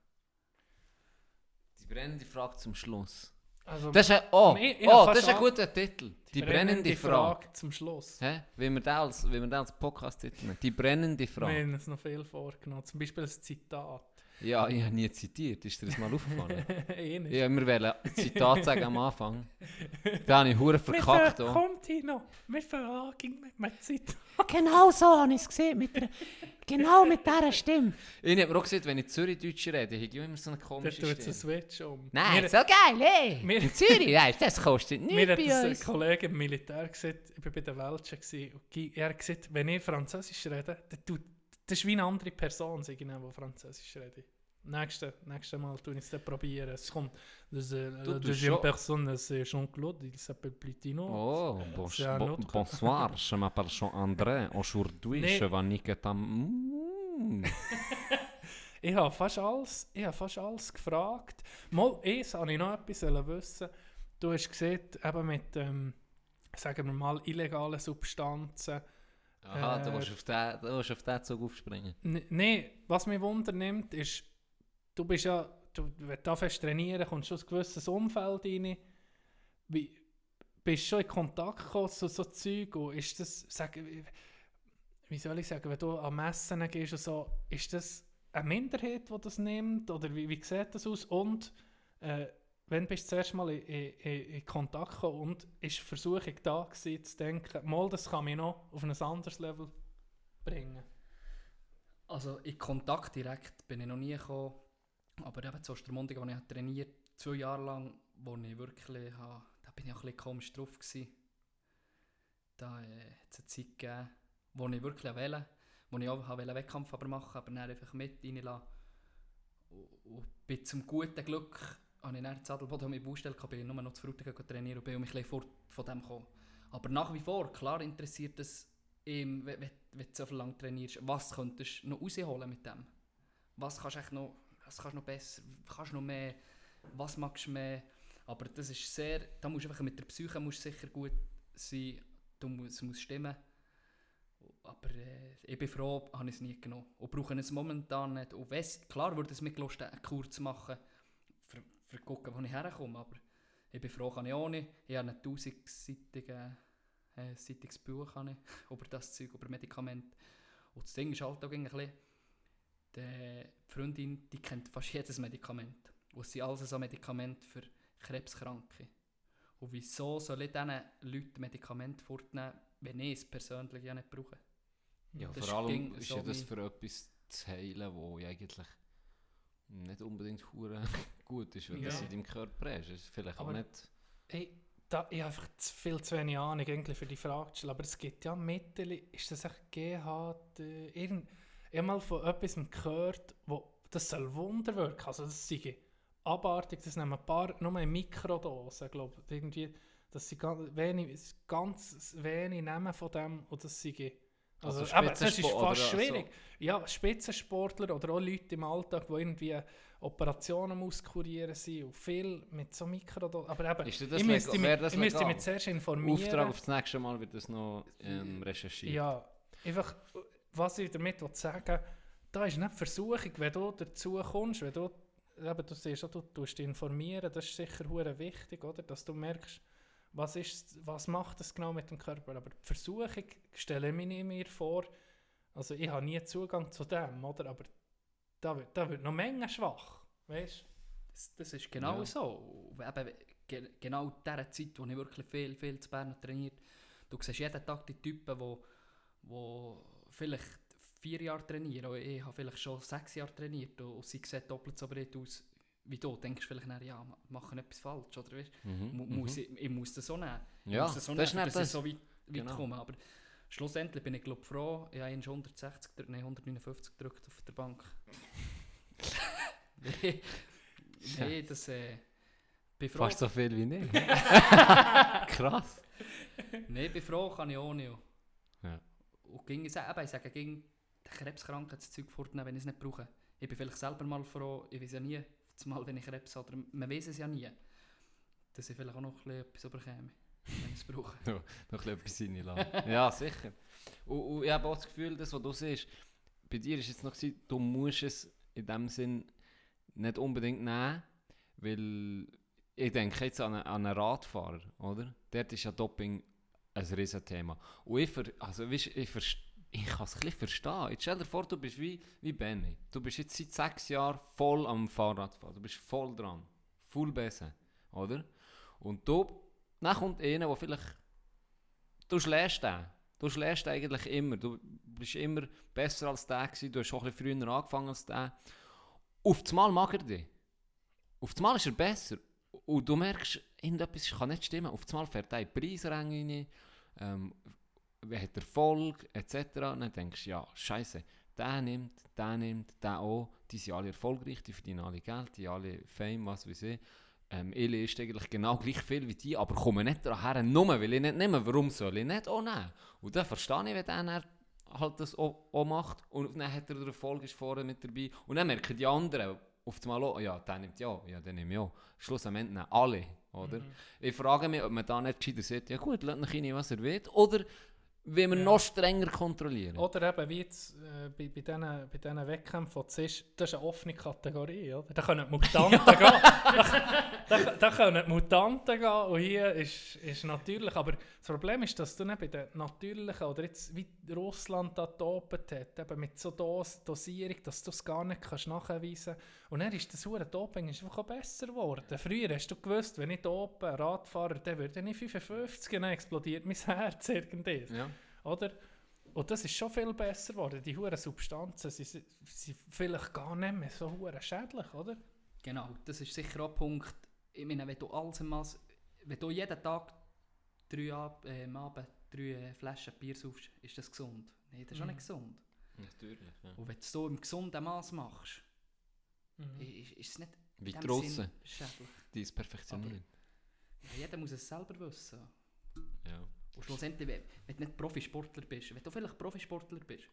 Die brennende Frage zum Schluss. Also, Das ist ein, oh, ich hab oh, das ist ein guter Titel. Die, brennende, Frage. zum Schluss. Hä? Wie wir das als, wie wir das als Podcast-Titel nennen. Die brennende Wir Frage. haben uns noch viel vorgenommen. Zum Beispiel ein Zitat. Ja, ich habe nie zitiert. Ist dir das mal aufgefallen? eh nicht. Ja, wir wollen ein Zitat sagen am Anfang. Da habe ich hure verkackt. Wir auch. ver- Kommt Tino, wir verragen mit meinem Zitat. Genau so habe ich es gesehen. Mit der, genau mit dieser Stimme. Ich habe mir auch gesagt, wenn ich Zürich-Deutsch rede, habe ich immer so eine Der komische tut Stimme. einen Switch um. Nein, Mir- so geil, hey. mir- In Zürich, weißt, das kostet Mir nichts hat das bei ein uns. Kollege im Militär gesagt, ich war bei den Welschen, und er hat gesagt, wenn ich Französisch rede, dann tut, das ist wie eine andere Person, sage ich die Französisch redet. Nächste, nächste Mal tue ich es dann probieren. Es kommt, das, äh, la deuxième schon- personne, c'est Jean-Claude, il s'appelle Plutino. Oh, bon, bon- bonsoir, je m'appelle Jean-André. Aujourd'hui, Nee. je vais niquer ta... Mm. Ich habe fast alles, ich habe fast alles gefragt. Mal, eins habe ich noch etwas wissen. Du hast gesehen, eben mit, ähm, sagen wir mal, illegalen Substanzen. Aha, du Äh, willst auf den, du willst auf den Zug aufspringen. Nein, was mich wundernimmt, ist, du bist ja, du, wenn du anfängst trainieren, kommst du ein gewisses Umfeld rein. Wie, bist du schon in Kontakt gekommen zu so Zeug? Und ist das, sag, wie- wie soll ich sagen, wenn du an Messen gehst und so, ist das eine Minderheit, die das nimmt? Oder wie, wie sieht das aus? Und äh, wenn bist du das erste Mal in, in, in Kontakt gekommen und ist die Versuchung da gewesen, zu denken, mal, das kann mich noch auf ein anderes Level bringen? Also in Kontakt direkt bin ich noch nie gekommen. Aber eben zu Ostermundigen, wo ich trainiert zwei Jahre lang, wo ich wirklich, habe, da bin ich auch ein bisschen komisch drauf gewesen. Da äh, hat es eine Zeit gegeben, wo ich wirklich wollte, wo ich auch wollte Wettkampf aber machen aber dann einfach mit reinlassen. Und, und bin zum guten Glück, habe ich dann in Sadelboden mit Baustelle gehabt, bin nur noch zu Frutigen trainieren und bin mich ein fort von dem gekommen. Aber nach wie vor, klar interessiert es im, wenn, wenn, du so viel lang trainierst, was könntest du noch rausholen mit dem? Was kannst du noch, was kannst noch besser, kannst noch mehr, was magst du mehr? Aber das ist sehr, da musst einfach mit der Psyche musst du sicher gut sein, du musst, es muss stimmen. Aber äh, ich bin froh, habe ich es nie genommen. Und brauche es momentan nicht. Und wenn's, klar würde es mir Lust, eine Kur zu machen, gucken, wo ich herkomme. Aber ich bin froh, kann ich auch nicht. Ich habe einen tausendseitigen äh, seitiges Buch habe ich, über das Zeug, über Medikamente. Und das Ding ist halt auch ein bisschen, die Freundin, die kennt fast jedes Medikament. Und es sind alles so Medikamente für Krebskranke. Und wieso soll ich diesen Leuten Medikamente fortnehmen, wenn ich es persönlich ja nicht brauche? Ja, Das vor allem ist so ja das für etwas zu heilen, wo ja eigentlich nicht unbedingt hure gut ist, wenn Ja. das in deinem Körper ist. Ist vielleicht auch Aber- nicht... Hey, da, ich habe einfach zu viel zu wenig Ahnung eigentlich für die Frage zu stellen, aber es gibt ja Mittel, ist das echt GH, äh, irgend, ich habe mal von etwas gehört, wo das soll Wunder wirken, also das sei abartig, das nehmen ein paar, nur in Mikrodosen, glaube ich, irgendwie, dass sie ganz wenig, ganz wenig nehmen von dem und das sei also, Also eben, das ist fast oder so. schwierig. Ja, Spitzensportler oder auch Leute im Alltag, die irgendwie Operationen muss kurieren sind und viel mit so Mikrodosen. Aber eben, Ist das ich müsste, mich, mich zuerst informieren. Auftrag auf das nächste Mal wird das noch ähm, recherchiert. Ja, einfach, was ich damit will sagen da ist nicht Versuchung, wenn du dazu kommst, wenn du, eben, du siehst, du tust dich informieren, das ist sicher wichtig, oder? dass du merkst, was, ist, was macht das genau mit dem Körper. Aber die Versuchung stelle ich mir nicht mehr vor, also ich habe nie Zugang zu dem, oder? aber da wird, da wird noch Menge schwach, weißt Das, das ist genau Ja. so. Und Eben, ge genau in dieser Zeit, wo ich wirklich viel, viel zu Bern trainiert du siehst jeden Tag die Typen, die wo, wo vielleicht vier Jahre trainieren. Und ich habe vielleicht schon sechs Jahre trainiert und sie sehen doppelt so breit aus wie du. Denkst vielleicht, nachher, ja, ma- machen etwas falsch. Oder weißt, Mhm, mhm. muss ich, ich muss das so nehmen. Ich Ja, muss das so das ist nehmen, nicht dass ich das. so weit, weit Genau. komme. Aber schlussendlich bin ich glaub, froh, ich habe ihn schon 160, gedrückt- nein, 159 gedrückt auf der Bank. nee, nee, das äh, bin froh. Fast so viel wie nicht. Krass. Nein, bin froh, kann ich ohne. Ja. Und ging ich, eben, ich sage, ging den Krebskrankheitszeug fortnehmen, wenn ich es nicht brauche. Ich bin vielleicht selber mal froh, ich weiß ja nie, zumal wenn ich habe, oder man weiß es ja nie, dass ich vielleicht auch noch etwas überkäme, wenn ich es brauche. Noch ein bisschen etwas reinlassen. ja, sicher. Und, und ich habe auch das Gefühl, das, was du siehst, bei dir ist jetzt noch gewesen, du musst es in dem Sinn nicht unbedingt nehmen, weil ich denke jetzt an einen, an einen Radfahrer, oder? Dort ist ja Doping ein Riesenthema. Und ich, ver, also, weißt, ich, verst- ich kann es ein verstehen. Jetzt stell dir vor, du bist wie, wie Benny. Du bist jetzt seit sechs Jahren voll am Fahrradfahren. Du bist voll dran. Voll besser, oder? Und du, dann kommt einer, der vielleicht du schlägst den. Du schlägst den eigentlich immer. Du bist immer besser als der gewesen. Du hast schon ein bisschen früher angefangen als der. Auf einmal mag er dich. Auf einmal ist er besser. Und du merkst, irgendetwas kann nicht stimmen. Auf einmal fährt er in die Preisränge rein, ähm, hat Erfolg, etc. Und dann denkst du, ja, scheiße, der nimmt, der nimmt, der auch. Die sind alle erfolgreich, die verdienen alle Geld, die alle Fame, was weiß ich. Ähm, ich leiste eigentlich genau gleich viel wie die, aber komme nicht daher, nur weil ich nicht nehme. Warum soll ich nicht auch nehmen? Und dann verstehe ich, wenn der halt das auch, auch macht und dann hat er den Erfolg ist vorne mit dabei. Und dann merken die anderen auf einmal auch, ja, der nimmt ja, ja, der nimmt ja. Schlussendlich alle, oder? Ich frage mich, ob man da nicht gescheiter sagt, ja gut, lasst ihn rein, was er will, oder will man Ja. noch strenger kontrollieren? Oder eben wie jetzt äh, bei, bei diesen bei diesen Wettkämpfen, du siehst, das ist eine offene Kategorie, oder? Da können Mutanten gehen. Da, da, da können Mutanten gehen und hier ist, ist natürlich, aber das Problem ist, dass du nicht bei den natürlichen, oder jetzt wie Russland da getopet hat, eben mit so Dos, Dosierung, dass du es gar nicht kannst nachweisen kannst. Und dann ist das hure Doping ist einfach besser geworden. Früher hast du gewusst, wenn ich dope, Radfahrer, der würde nicht 55, dann explodiert mein Herz irgendwie. Ja. Oder? Und das ist schon viel besser geworden. Die hohen Substanzen sind, sind vielleicht gar nicht mehr so hure schädlich, oder? Genau, das ist sicher auch ein Punkt. Ich meine, wenn du alles im Maß, wenn du jeden Tag drei Ab, äh, am Abend drei Flaschen Bier saufst, ist das gesund? Nein, das ist auch Mhm. nicht gesund. Natürlich. Ja. Und wenn du es so im gesunden Maß machst, Mhm. ist, ist es nicht Wie in die es perfektionieren. Ja, jeder muss es selber wissen. Ja. Und schlussendlich, wenn, wenn du nicht Profisportler bist, wenn du vielleicht Profisportler bist,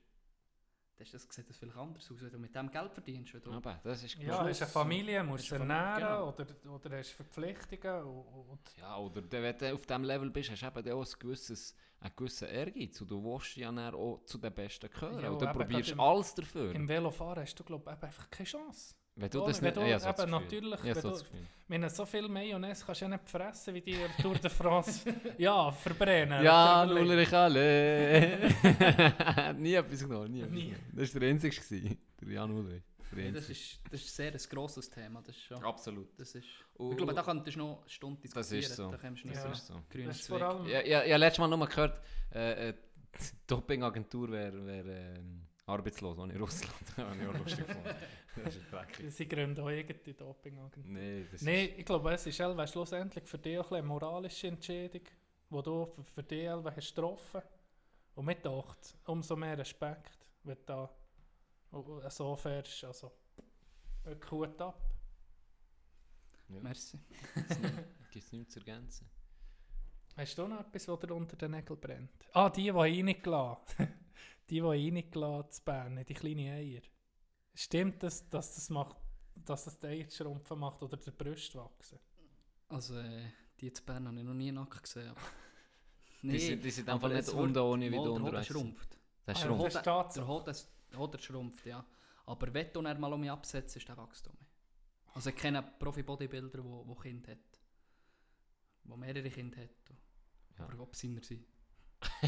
dann ist das, sieht das vielleicht anders aus, wenn du mit dem Geld verdienst. Wenn du, Aber das ist Ja, hast eine Familie, musst du ernähren genau. oder, oder hast Verpflichtungen. Und, und Ja, oder wenn du auf diesem Level bist, hast du eben auch ein gewisses, einen gewissen Ehrgeiz. Und du willst ja dann auch zu den Besten gehören. Ja, und du probierst alles dafür. im Velofahren hast du glaub, ich, einfach keine Chance. Wenn du das Wenn nicht... du Ja, ich so das eben natürlich, Ich habe wenn so du- das so viel Mayonnaise kannst du ja nicht fressen, wie die Tour de France ja, verbrennen. Ja. Ulrich alle. nie etwas genommen, nie. Nie. Das war der einzige, gewesen, der Jan Ulrich. Der Ja, das, ist, das ist sehr ein grosses Thema. Das ist schon, Absolut. das ist, Und- ich glaube, da könntest du noch eine Stunde Das diskutieren. ist so. Da kommst du nicht Ja. so Das ist so. grünes Das ist vor Zweig. allem... Ja, ja, ja, letztes Mal nur gehört, äh, äh, die Dopingagentur wäre wär, ähm, arbeitslos, ohne Russland. das habe ich auch lustig gefunden. Das ist dreckig. Sie gründen auch irgendeine Dopingagentur. Nee, das Nein, ich glaube, es ist Elva schlussendlich für dich auch eine moralische Entscheidung, die du für, für dich Elva hast getroffen. Und mir dachte, umso mehr Respekt, wenn du da so fährst. Also, Hut ab. Ja, Merci. gibt es nichts zu ergänzen. Hast du noch etwas, was dir unter den Nägeln brennt? Ah, die, die reingelassen Die, die reingelassen zu Bern, die kleinen Eier. Stimmt das, dass das macht, dass das die Eier schrumpfen macht oder die Brüste wachsen? Also, äh, die zu Bern habe ich noch nie nackt gesehen. aber- Die sind, die sind einfach nicht es unten ohne wie du der schrumpft. Der Ah schrumpft. der Tatsache. Hoden, Hoden schrumpft, ja. Aber wenn du ihn mal um mich absetzt, ist der Wachstum. Also ich kenne Profi-Bodybuilder, wo, wo Kind hat. Wo mehrere Kinder hat. Ja. Aber ob seiner sind.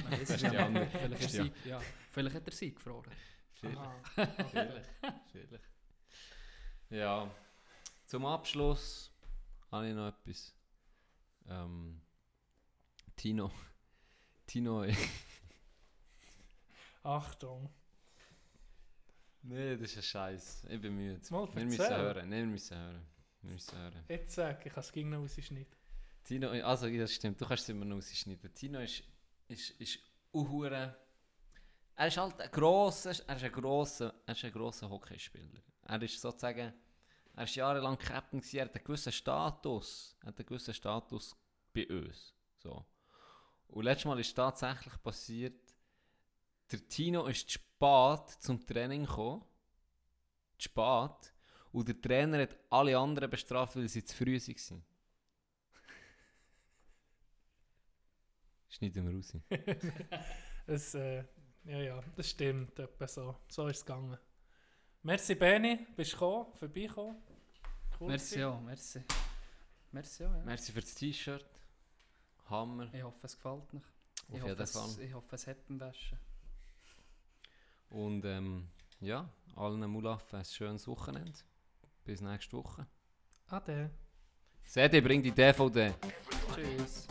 Man ist nicht. andere. Vielleicht, ist ja. Hat er sie gefroren. Vielleicht, vielleicht, vielleicht. Ja, zum Abschluss habe ich noch etwas. Ähm, Tino. Tino. Achtung. nee, das ist ein Scheiß. Ich bin müde. Mal wir müssen hören. Nee, wir müssen hören. Wir müssen hören. Jetzt sag, ich kann es gegen rausschneiden. Tino, also ja, das stimmt, du kannst es immer noch rausschneiden. Tino ist, ist, ist uhure. Er ist halt ein grosser, er ist ein grosser, er ist ein grosser Hockeyspieler. Er ist sozusagen, er ist jahrelang Captain gewesen, er hat einen gewissen Status, er hat einen gewissen Status bei uns. So. Und letztes Mal ist tatsächlich passiert, der Tino ist zu spät zum Training gekommen. Zu spät. Und der Trainer hat alle anderen bestraft, weil sie zu früh waren. Schneiden wir raus. Es, äh, ja, ja, das stimmt. Etwa so. So ist es gegangen. Merci, Benny. Bist du gekommen? Vorbeigekommen? Cool Merci ja, merci. Merci ja, ja. Merci für das T-Shirt. Hammer. Ich hoffe, es gefällt euch. Ich hoffe, es, ich hoffe, es hat beim Waschen. Und ähm, ja, allen Mulaffen ein schönes Wochenende. Bis nächste Woche. Ade. CD bringt die DVD. Tschüss.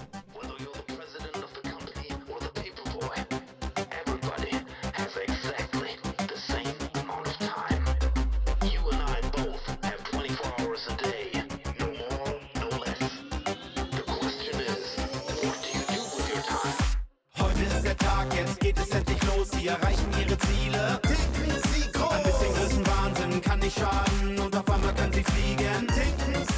sie erreichen ihre Ziele. Ticken sie groß. Ein bisschen Größenwahnsinn kann nicht schaden und auf einmal können sie fliegen. Ticken sie